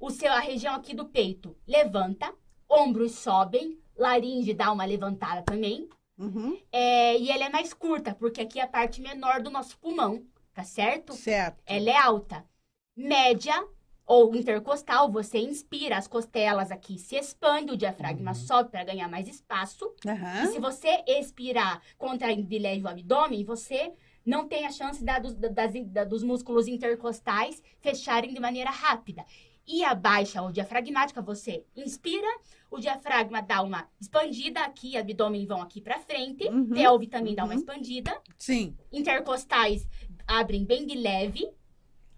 o seu, a região aqui do peito levanta, ombros sobem, laringe dá uma levantada também, Uhum, é, e ela é mais curta, porque aqui é a parte menor do nosso pulmão, tá certo? certo. Ela é alta. Média ou intercostal, você inspira, as costelas aqui se expandem, o diafragma Uhum. sobe para ganhar mais espaço. E Aham, se você expirar contraindo de leve o abdômen, você não tem a chance da- dos, das- da- dos músculos intercostais fecharem de maneira rápida. E a baixa ou diafragmática, você inspira, o diafragma dá uma expandida aqui, abdômen vão aqui para frente, Uhum, pelve também dá uma uhum. expandida sim. intercostais abrem bem de leve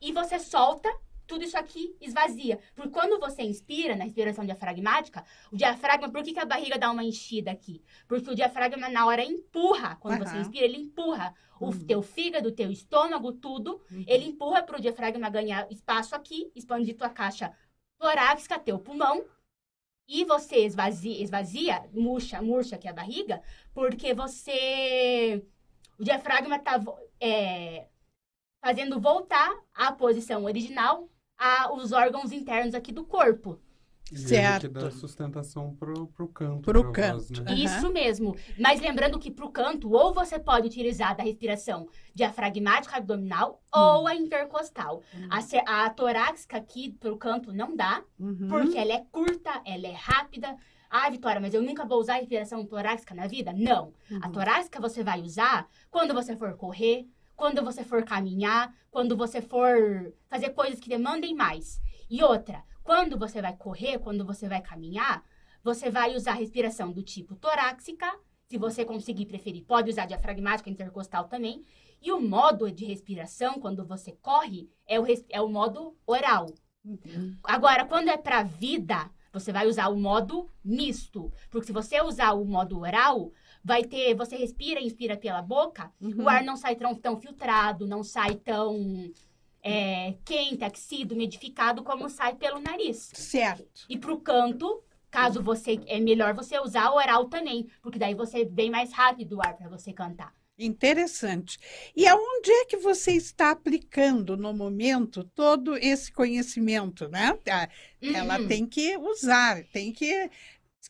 e você solta, tudo isso aqui esvazia. Porque quando você inspira, na respiração diafragmática, o diafragma, por que, que a barriga dá uma enchida aqui? Porque o diafragma, na hora, empurra. Quando você Aham. inspira, ele empurra o Uhum. teu fígado, o teu estômago, tudo. Uhum. Ele empurra para o diafragma ganhar espaço aqui, expandir tua caixa torácica, teu pulmão. E você esvazia, esvazia murcha, murcha aqui a barriga, porque você. O diafragma está fazendo voltar à posição original a, os órgãos internos aqui do corpo. E Certo. que dá sustentação pro, pro canto. Pro voz, canto. né? Aham. Isso mesmo. Mas lembrando que para o canto, ou você pode utilizar da respiração diafragmática abdominal ou a intercostal. A, ce- a torácica aqui para o canto não dá, Uhum, porque ela é curta, ela é rápida. Ah, Vitória, mas eu nunca vou usar a respiração torácica na vida? Não. A uhum. torácica você vai usar quando você for correr, quando você for caminhar, quando você for fazer coisas que demandem mais. E outra, quando você vai correr, quando você vai caminhar, você vai usar respiração do tipo torácica. Se você conseguir preferir, pode usar diafragmática intercostal também. E o modo de respiração, quando você corre, é o, é o modo oral. Uhum. Agora, quando é para vida, Você vai usar o modo misto. Porque se você usar o modo oral, vai ter. Você respira e inspira pela boca, Uhum. o ar não sai tão, tão filtrado, não sai tão é, quente, aquecido, umidificado como sai pelo nariz. Certo. E pro canto, caso você é melhor você usar o oral também, porque daí você bem mais rápido o ar para você cantar. Interessante. E aonde é que você está aplicando no momento todo esse conhecimento, né? Ah, Ela Uhum. tem que usar, tem que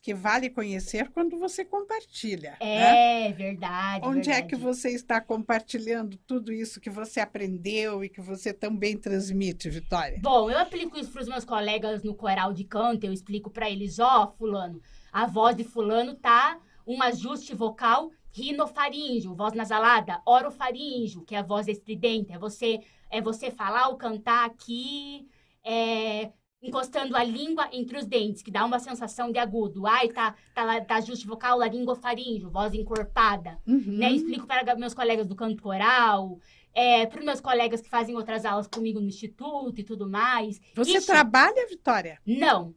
que vale conhecer quando você compartilha, né? É verdade. Onde é verdade. que você está compartilhando tudo isso que você aprendeu e que você também transmite, Vitória? Bom, eu aplico isso para os meus colegas no coral de canto, eu explico para eles, ó, fulano, a voz de fulano tá um ajuste vocal rinofaríngeo, voz nasalada, orofaríngeo, que é a voz estridente, é você é você falar ou cantar aqui, é, encostando a língua entre os dentes, que dá uma sensação de agudo. Ai, tá, tá, tá ajuste vocal laringofaríngeo, voz encorpada Uhum. né? Explico para meus colegas do canto coral, é, para os meus colegas que fazem outras aulas comigo no instituto e tudo mais. Você Isso- trabalha, Vitória? Não.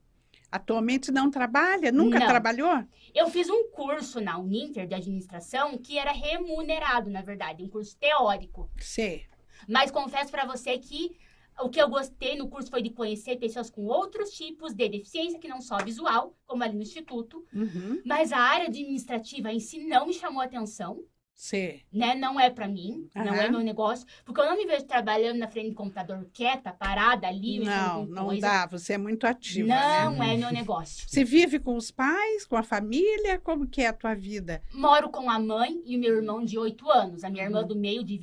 Atualmente não trabalha? Nunca Não. trabalhou? Eu fiz um curso na Uninter de administração que era remunerado, na verdade, um curso teórico. Sei. Mas confesso para você que o que eu gostei no curso foi de conhecer pessoas com outros tipos de deficiência, que não só visual, como ali no instituto. Uhum. Mas a área administrativa em si não me chamou atenção. Sei. né? Não é pra mim, não é meu negócio, porque eu não me vejo trabalhando na frente do computador quieta, parada ali, Não, não coisa. dá. Você é muito ativa, né? Não é meu negócio. Você vive com os pais, com a família? Como que é a tua vida? Moro com a mãe e o meu irmão de 8 anos. A minha irmã Uhum. do meio, de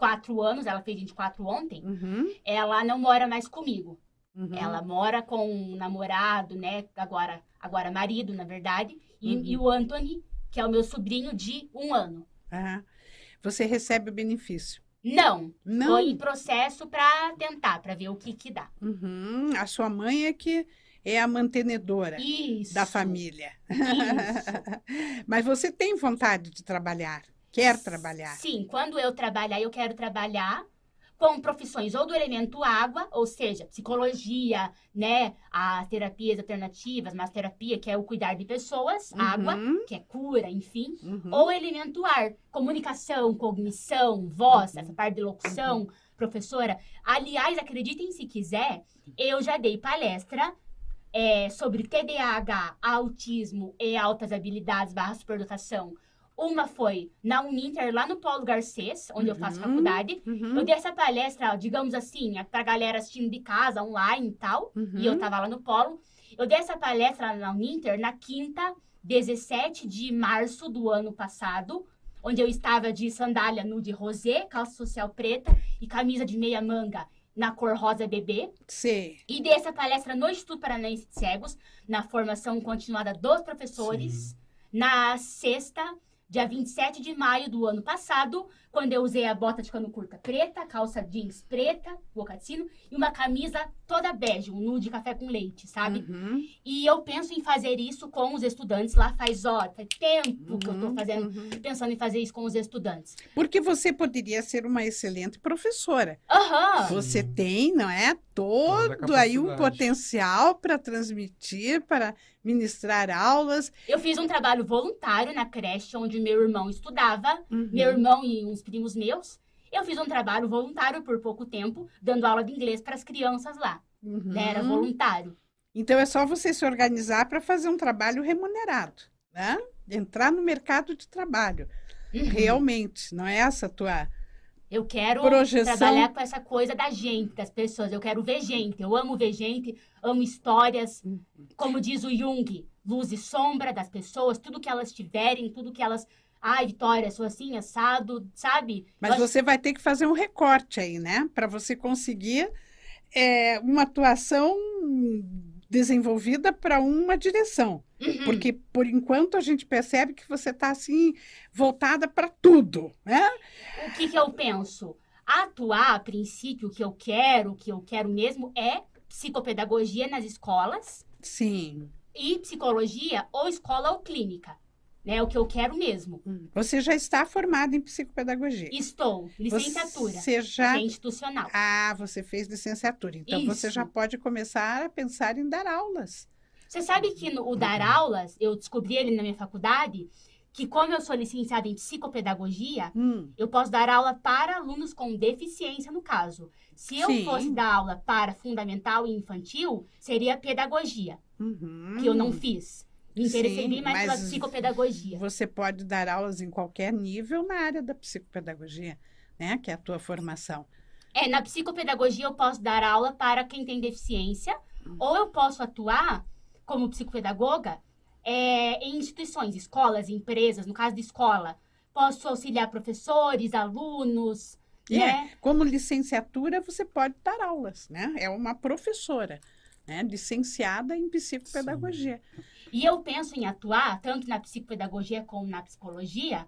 24 anos, ela fez 24 ontem, Uhum, ela não mora mais comigo. uhum. Ela mora com um namorado, né? Agora, agora marido, na verdade. E, Uhum. e o Anthony, que é o meu sobrinho de um ano. Aham. Você recebe o benefício? Não, Não. tô em processo pra tentar, pra ver o que que dá. Uhum. A sua mãe é que é a mantenedora Isso. da família. Isso. Mas você tem vontade de trabalhar? Quer trabalhar? Sim, quando eu trabalhar, eu quero trabalhar com profissões ou do elemento água, ou seja, psicologia, né, as terapias alternativas, massoterapia, que é o cuidar de pessoas, água, Uhum, que é cura, enfim, uhum. ou elemento ar, comunicação, cognição, voz, essa parte de locução, professora. Aliás, acreditem se quiser, eu já dei palestra é, sobre TDAH, autismo e altas habilidades barra superdotação. Uma foi na Uninter, lá no Paulo Garcês, onde eu faço Uhum. faculdade. Uhum, Eu dei essa palestra, digamos assim, pra galera assistindo de casa, online e tal. uhum. E eu tava lá no Polo. Eu dei essa palestra na Uninter na quinta, 17 de março do ano passado, onde eu estava de sandália nude rosé, calça social preta e camisa de meia manga na cor rosa bebê. Sei. E dei essa palestra no Instituto Paranaense de Cegos, na formação continuada dos professores, na sexta, dia 27 de maio do ano passado, quando eu usei a bota de cano curta preta, calça jeans preta, boca de sino, e uma camisa toda bege, um nude café com leite, sabe? Uhum, E eu penso em fazer isso com os estudantes lá faz, ó, faz tempo que eu tô uhum, fazendo, uhum. pensando em fazer isso com os estudantes. Porque você poderia ser uma excelente professora. Aham! Você tem, não é? Todo aí um potencial para transmitir, para ministrar aulas. Eu fiz um trabalho voluntário na creche onde meu irmão estudava, Uhum. meu irmão e uns primos meus. Eu fiz um trabalho voluntário por pouco tempo, dando aula de inglês para as crianças lá, Uhum. né? Era voluntário. Então é só você se organizar para fazer um trabalho remunerado, né? Entrar no mercado de trabalho, Uhum. realmente. Não é essa a tua Eu quero projeção? trabalhar com essa coisa da gente, das pessoas. Eu quero ver gente. Eu amo ver gente, amo histórias. Uhum. Como diz o Jung, luz e sombra das pessoas, tudo que elas tiverem, tudo que elas. Ai, Vitória, sou assim, assado, sabe? Mas Eu acho- você vai ter que fazer um recorte aí, né? Para você conseguir é, uma atuação desenvolvida para uma direção. Uhum. Porque, por enquanto, a gente percebe que você está, assim, voltada para tudo, né? O que, que eu penso? Atuar, a princípio, o que eu quero, o que eu quero mesmo é psicopedagogia nas escolas Sim. e psicologia ou escola ou clínica. Né? O que eu quero mesmo. Você já está formada em psicopedagogia. Estou, licenciatura, Você já... é institucional. Ah, você fez licenciatura. Então, você Isso. já pode começar a pensar em dar aulas. Você sabe que no, o dar aulas, eu descobri ele na minha faculdade, que como eu sou licenciada em psicopedagogia, Hum, eu posso dar aula para alunos com deficiência, no caso. Se eu Sim. fosse dar aula para fundamental e infantil, seria pedagogia, uhum. que eu não fiz. Me interessei Sim, bem mais pela psicopedagogia. Você pode dar aulas em qualquer nível na área da psicopedagogia, né? Que é a tua formação. É, na psicopedagogia eu posso dar aula para quem tem deficiência, ou eu posso atuar como psicopedagoga é, em instituições, escolas, empresas, no caso de escola. Posso auxiliar professores, alunos, É, né? como licenciatura, você pode dar aulas, né? É uma professora, né? Licenciada em psicopedagogia. E eu penso em atuar tanto na psicopedagogia como na psicologia.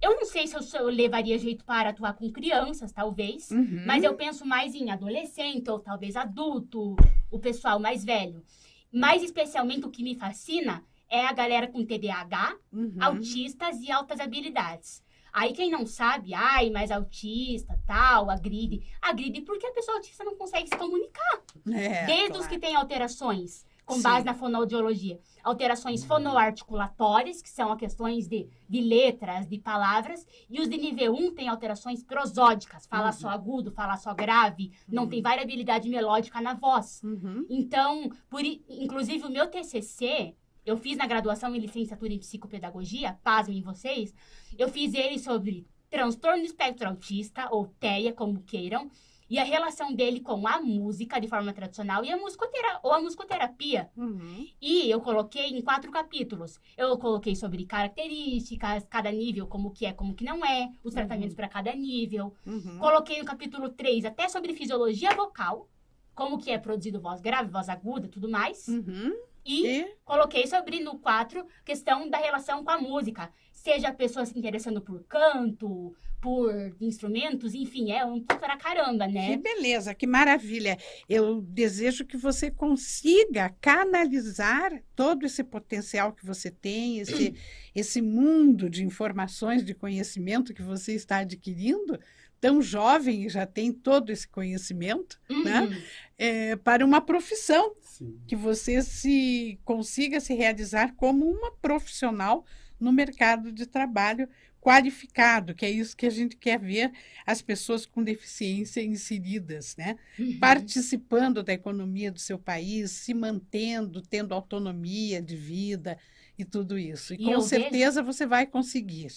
Eu não sei se eu, eu levaria jeito para atuar com crianças, talvez. Uhum. Mas eu penso mais em adolescente ou talvez adulto, o pessoal mais velho. Mais especialmente o que me fascina é a galera com TDAH, Uhum. autistas e altas habilidades. Aí quem não sabe, ai, mas autista, tal, agride. Agride porque a pessoa autista não consegue se comunicar. É, Desde claro. os que têm alterações, com Sim. base na fonoaudiologia. Alterações fonoarticulatórias, que são questões de, de letras, de palavras. E os de nível 1 têm alterações prosódicas. Fala Uhum. só agudo, fala só grave. Não tem variabilidade melódica na voz. Uhum. Então, por, inclusive o meu TCC, eu fiz na graduação em licenciatura em psicopedagogia, pasmem vocês, eu fiz ele sobre transtorno do espectro autista, ou TEA, como queiram, e a relação dele com a música de forma tradicional e a musicotera ou a musicoterapia. Uhum. E eu coloquei em quatro capítulos. Eu coloquei sobre características, cada nível, como que é, como que não é, os tratamentos para cada nível. Uhum. Coloquei no capítulo 3 até sobre fisiologia vocal, como que é produzido voz grave, voz aguda, tudo mais. Uhum. E E coloquei sobre no 4 questão da relação com a música. Seja a pessoa se interessando por canto, por instrumentos, enfim, é um tudo para caramba, que né? beleza, que maravilha. Eu desejo que você consiga canalizar todo esse potencial que você tem, esse, esse mundo de informações, de conhecimento que você está adquirindo, tão jovem e já tem todo esse conhecimento, né? Uhum. é, para uma profissão Sim. que você se consiga se realizar como uma profissional no mercado de trabalho qualificado, que é isso que a gente quer ver as pessoas com deficiência inseridas, né? Uhum. Participando da economia do seu país, se mantendo, tendo autonomia de vida e tudo isso. E, E com certeza você vai conseguir.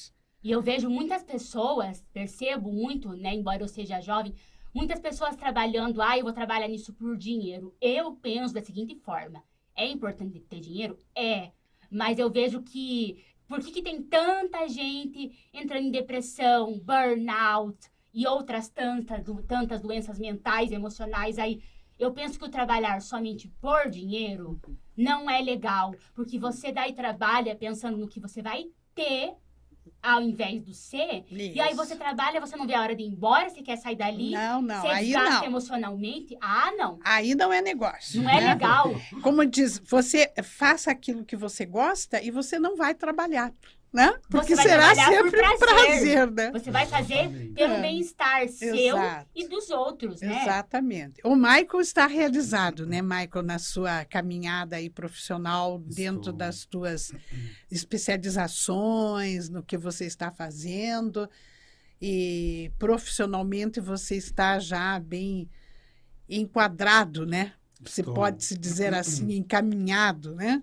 E eu vejo muitas pessoas, percebo muito, né, embora eu seja jovem, muitas pessoas trabalhando, ah, eu vou trabalhar nisso por dinheiro. Eu penso da seguinte forma: é importante ter dinheiro? É. Mas eu vejo que. Por que, que tem tanta gente entrando em depressão, burnout e outras tantas, tantas doenças mentais, emocionais aí? Eu penso que o trabalhar somente por dinheiro não é legal, porque você daí trabalha pensando no que você vai ter ao invés do ser. E aí você trabalha, você não vê a hora de ir embora, você quer sair dali, Não, não, você aí não. emocionalmente. Ah, não. Aí não é negócio. Não é né? legal. Como diz, você faça aquilo que você gosta e você não vai trabalhar, né? Porque vai será por sempre um prazer. prazer, né? Você vai fazer pelo É. bem-estar seu Exato. e dos outros, né? Exatamente. O Michael está realizado, né, Michael, na sua caminhada aí profissional dentro Estou. das tuas especializações, no que você está fazendo e profissionalmente você está já bem enquadrado, né? Você Estou. pode se dizer assim, encaminhado, né?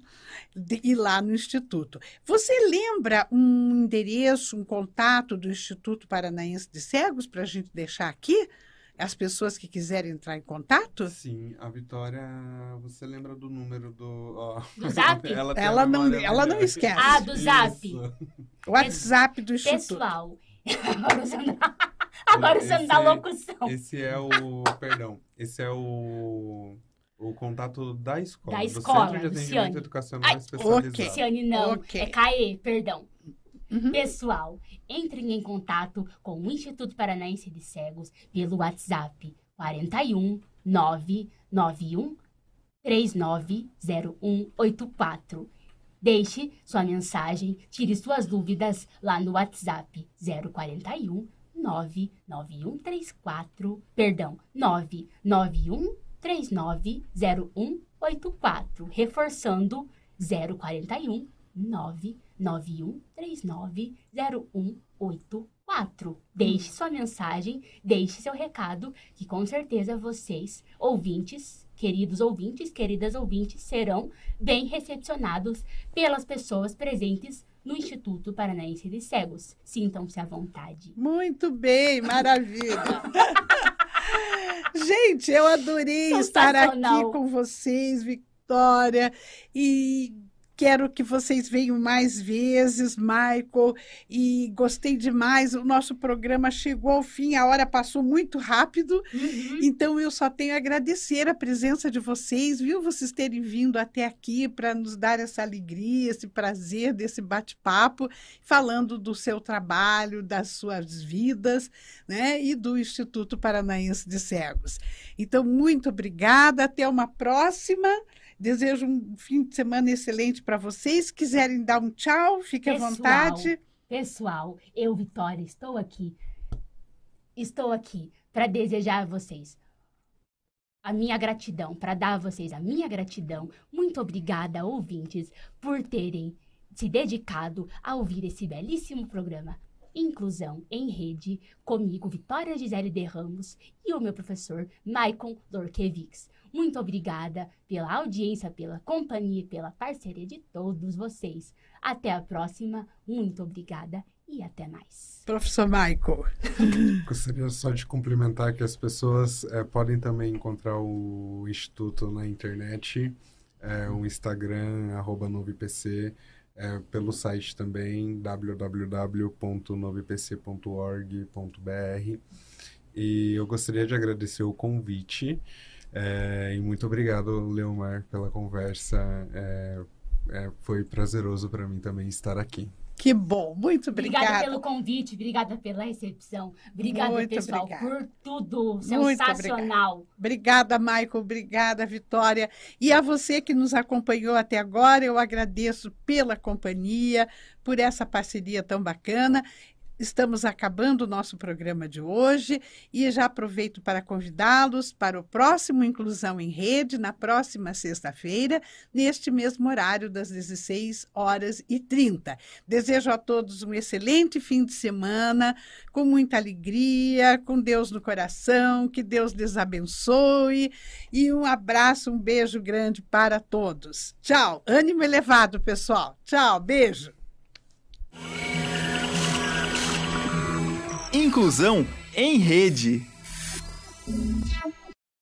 De ir lá no Instituto. Você lembra um endereço, um contato do Instituto Paranaense de Cegos para a gente deixar aqui? As pessoas que quiserem entrar em contato? Sim, a Vitória, você lembra do número do. ó, Do zap? ela Ela não- ela não esquece. Ah, do zap. Isso. O WhatsApp do Instituto. Pessoal. Agora usando, agora usando da Esse- locução. Esse é o. Perdão. Esse é o. O contato da escola. Da do escola, Centro de Atendimento Luciane. Educacional Ai, Especializado. ok. Cristiane, não. Ok. É CAE, perdão. Uhum. Pessoal, entrem em contato com o Instituto Paranaense de Cegos pelo WhatsApp 41 991 390184. Deixe sua mensagem, tire suas dúvidas lá no WhatsApp 041 99134, perdão, 991 390184, reforçando 041 991 390184. Deixe sua mensagem, deixe seu recado, que com certeza vocês, ouvintes, queridos ouvintes, queridas ouvintes, serão bem recepcionados pelas pessoas presentes no Instituto Paranaense de Cegos. Sintam-se à vontade. Muito bem, maravilha. Gente, eu adorei estar aqui com vocês, Vitória, e Quero que vocês venham mais vezes, Michael, e gostei demais. O nosso programa chegou ao fim, a hora passou muito rápido, uhum. então eu só tenho a agradecer a presença de vocês, viu? Vocês terem vindo até aqui para nos dar essa alegria, esse prazer desse bate-papo, falando do seu trabalho, das suas vidas, né? E do Instituto Paranaense de Cegos. Então, muito obrigada, até uma próxima. Desejo um fim de semana excelente para vocês. Quiserem dar um tchau, fique pessoal, à vontade. Pessoal, eu, Vitória, estou aqui. Estou aqui para desejar a vocês a minha gratidão, para dar a vocês a minha gratidão. Muito obrigada, ouvintes, por terem se dedicado a ouvir esse belíssimo programa. Inclusão em Rede, comigo, Vitória Gisele de Ramos, e o meu professor, Maicon Lorkevics. Muito obrigada pela audiência, pela companhia e pela parceria de todos vocês. Até a próxima. Muito obrigada e até mais. Professor Michael. Gostaria só de cumprimentar que as pessoas é, podem também encontrar o Instituto na internet, é, o Instagram, arroba é, pelo site também, www.novipc.org.br. E eu gostaria de agradecer o convite. É, e muito obrigado, Leomar, pela conversa. É, é, foi prazeroso para mim também estar aqui. Que bom, muito obrigada. Obrigada pelo convite, obrigada pela recepção. Obrigada, muito pessoal, obrigada. por tudo. Sensacional. Obrigada. obrigada, Michael. Obrigada, Vitória. E a você que nos acompanhou até agora, eu agradeço pela companhia, por essa parceria tão bacana. Estamos acabando o nosso programa de hoje e já aproveito para convidá-los para o próximo Inclusão em Rede, na próxima sexta-feira, neste mesmo horário, das 16 horas e 30. Desejo a todos um excelente fim de semana, com muita alegria, com Deus no coração, que Deus lhes abençoe e um abraço, um beijo grande para todos. Tchau, ânimo elevado, pessoal. Tchau, beijo. Inclusão em rede.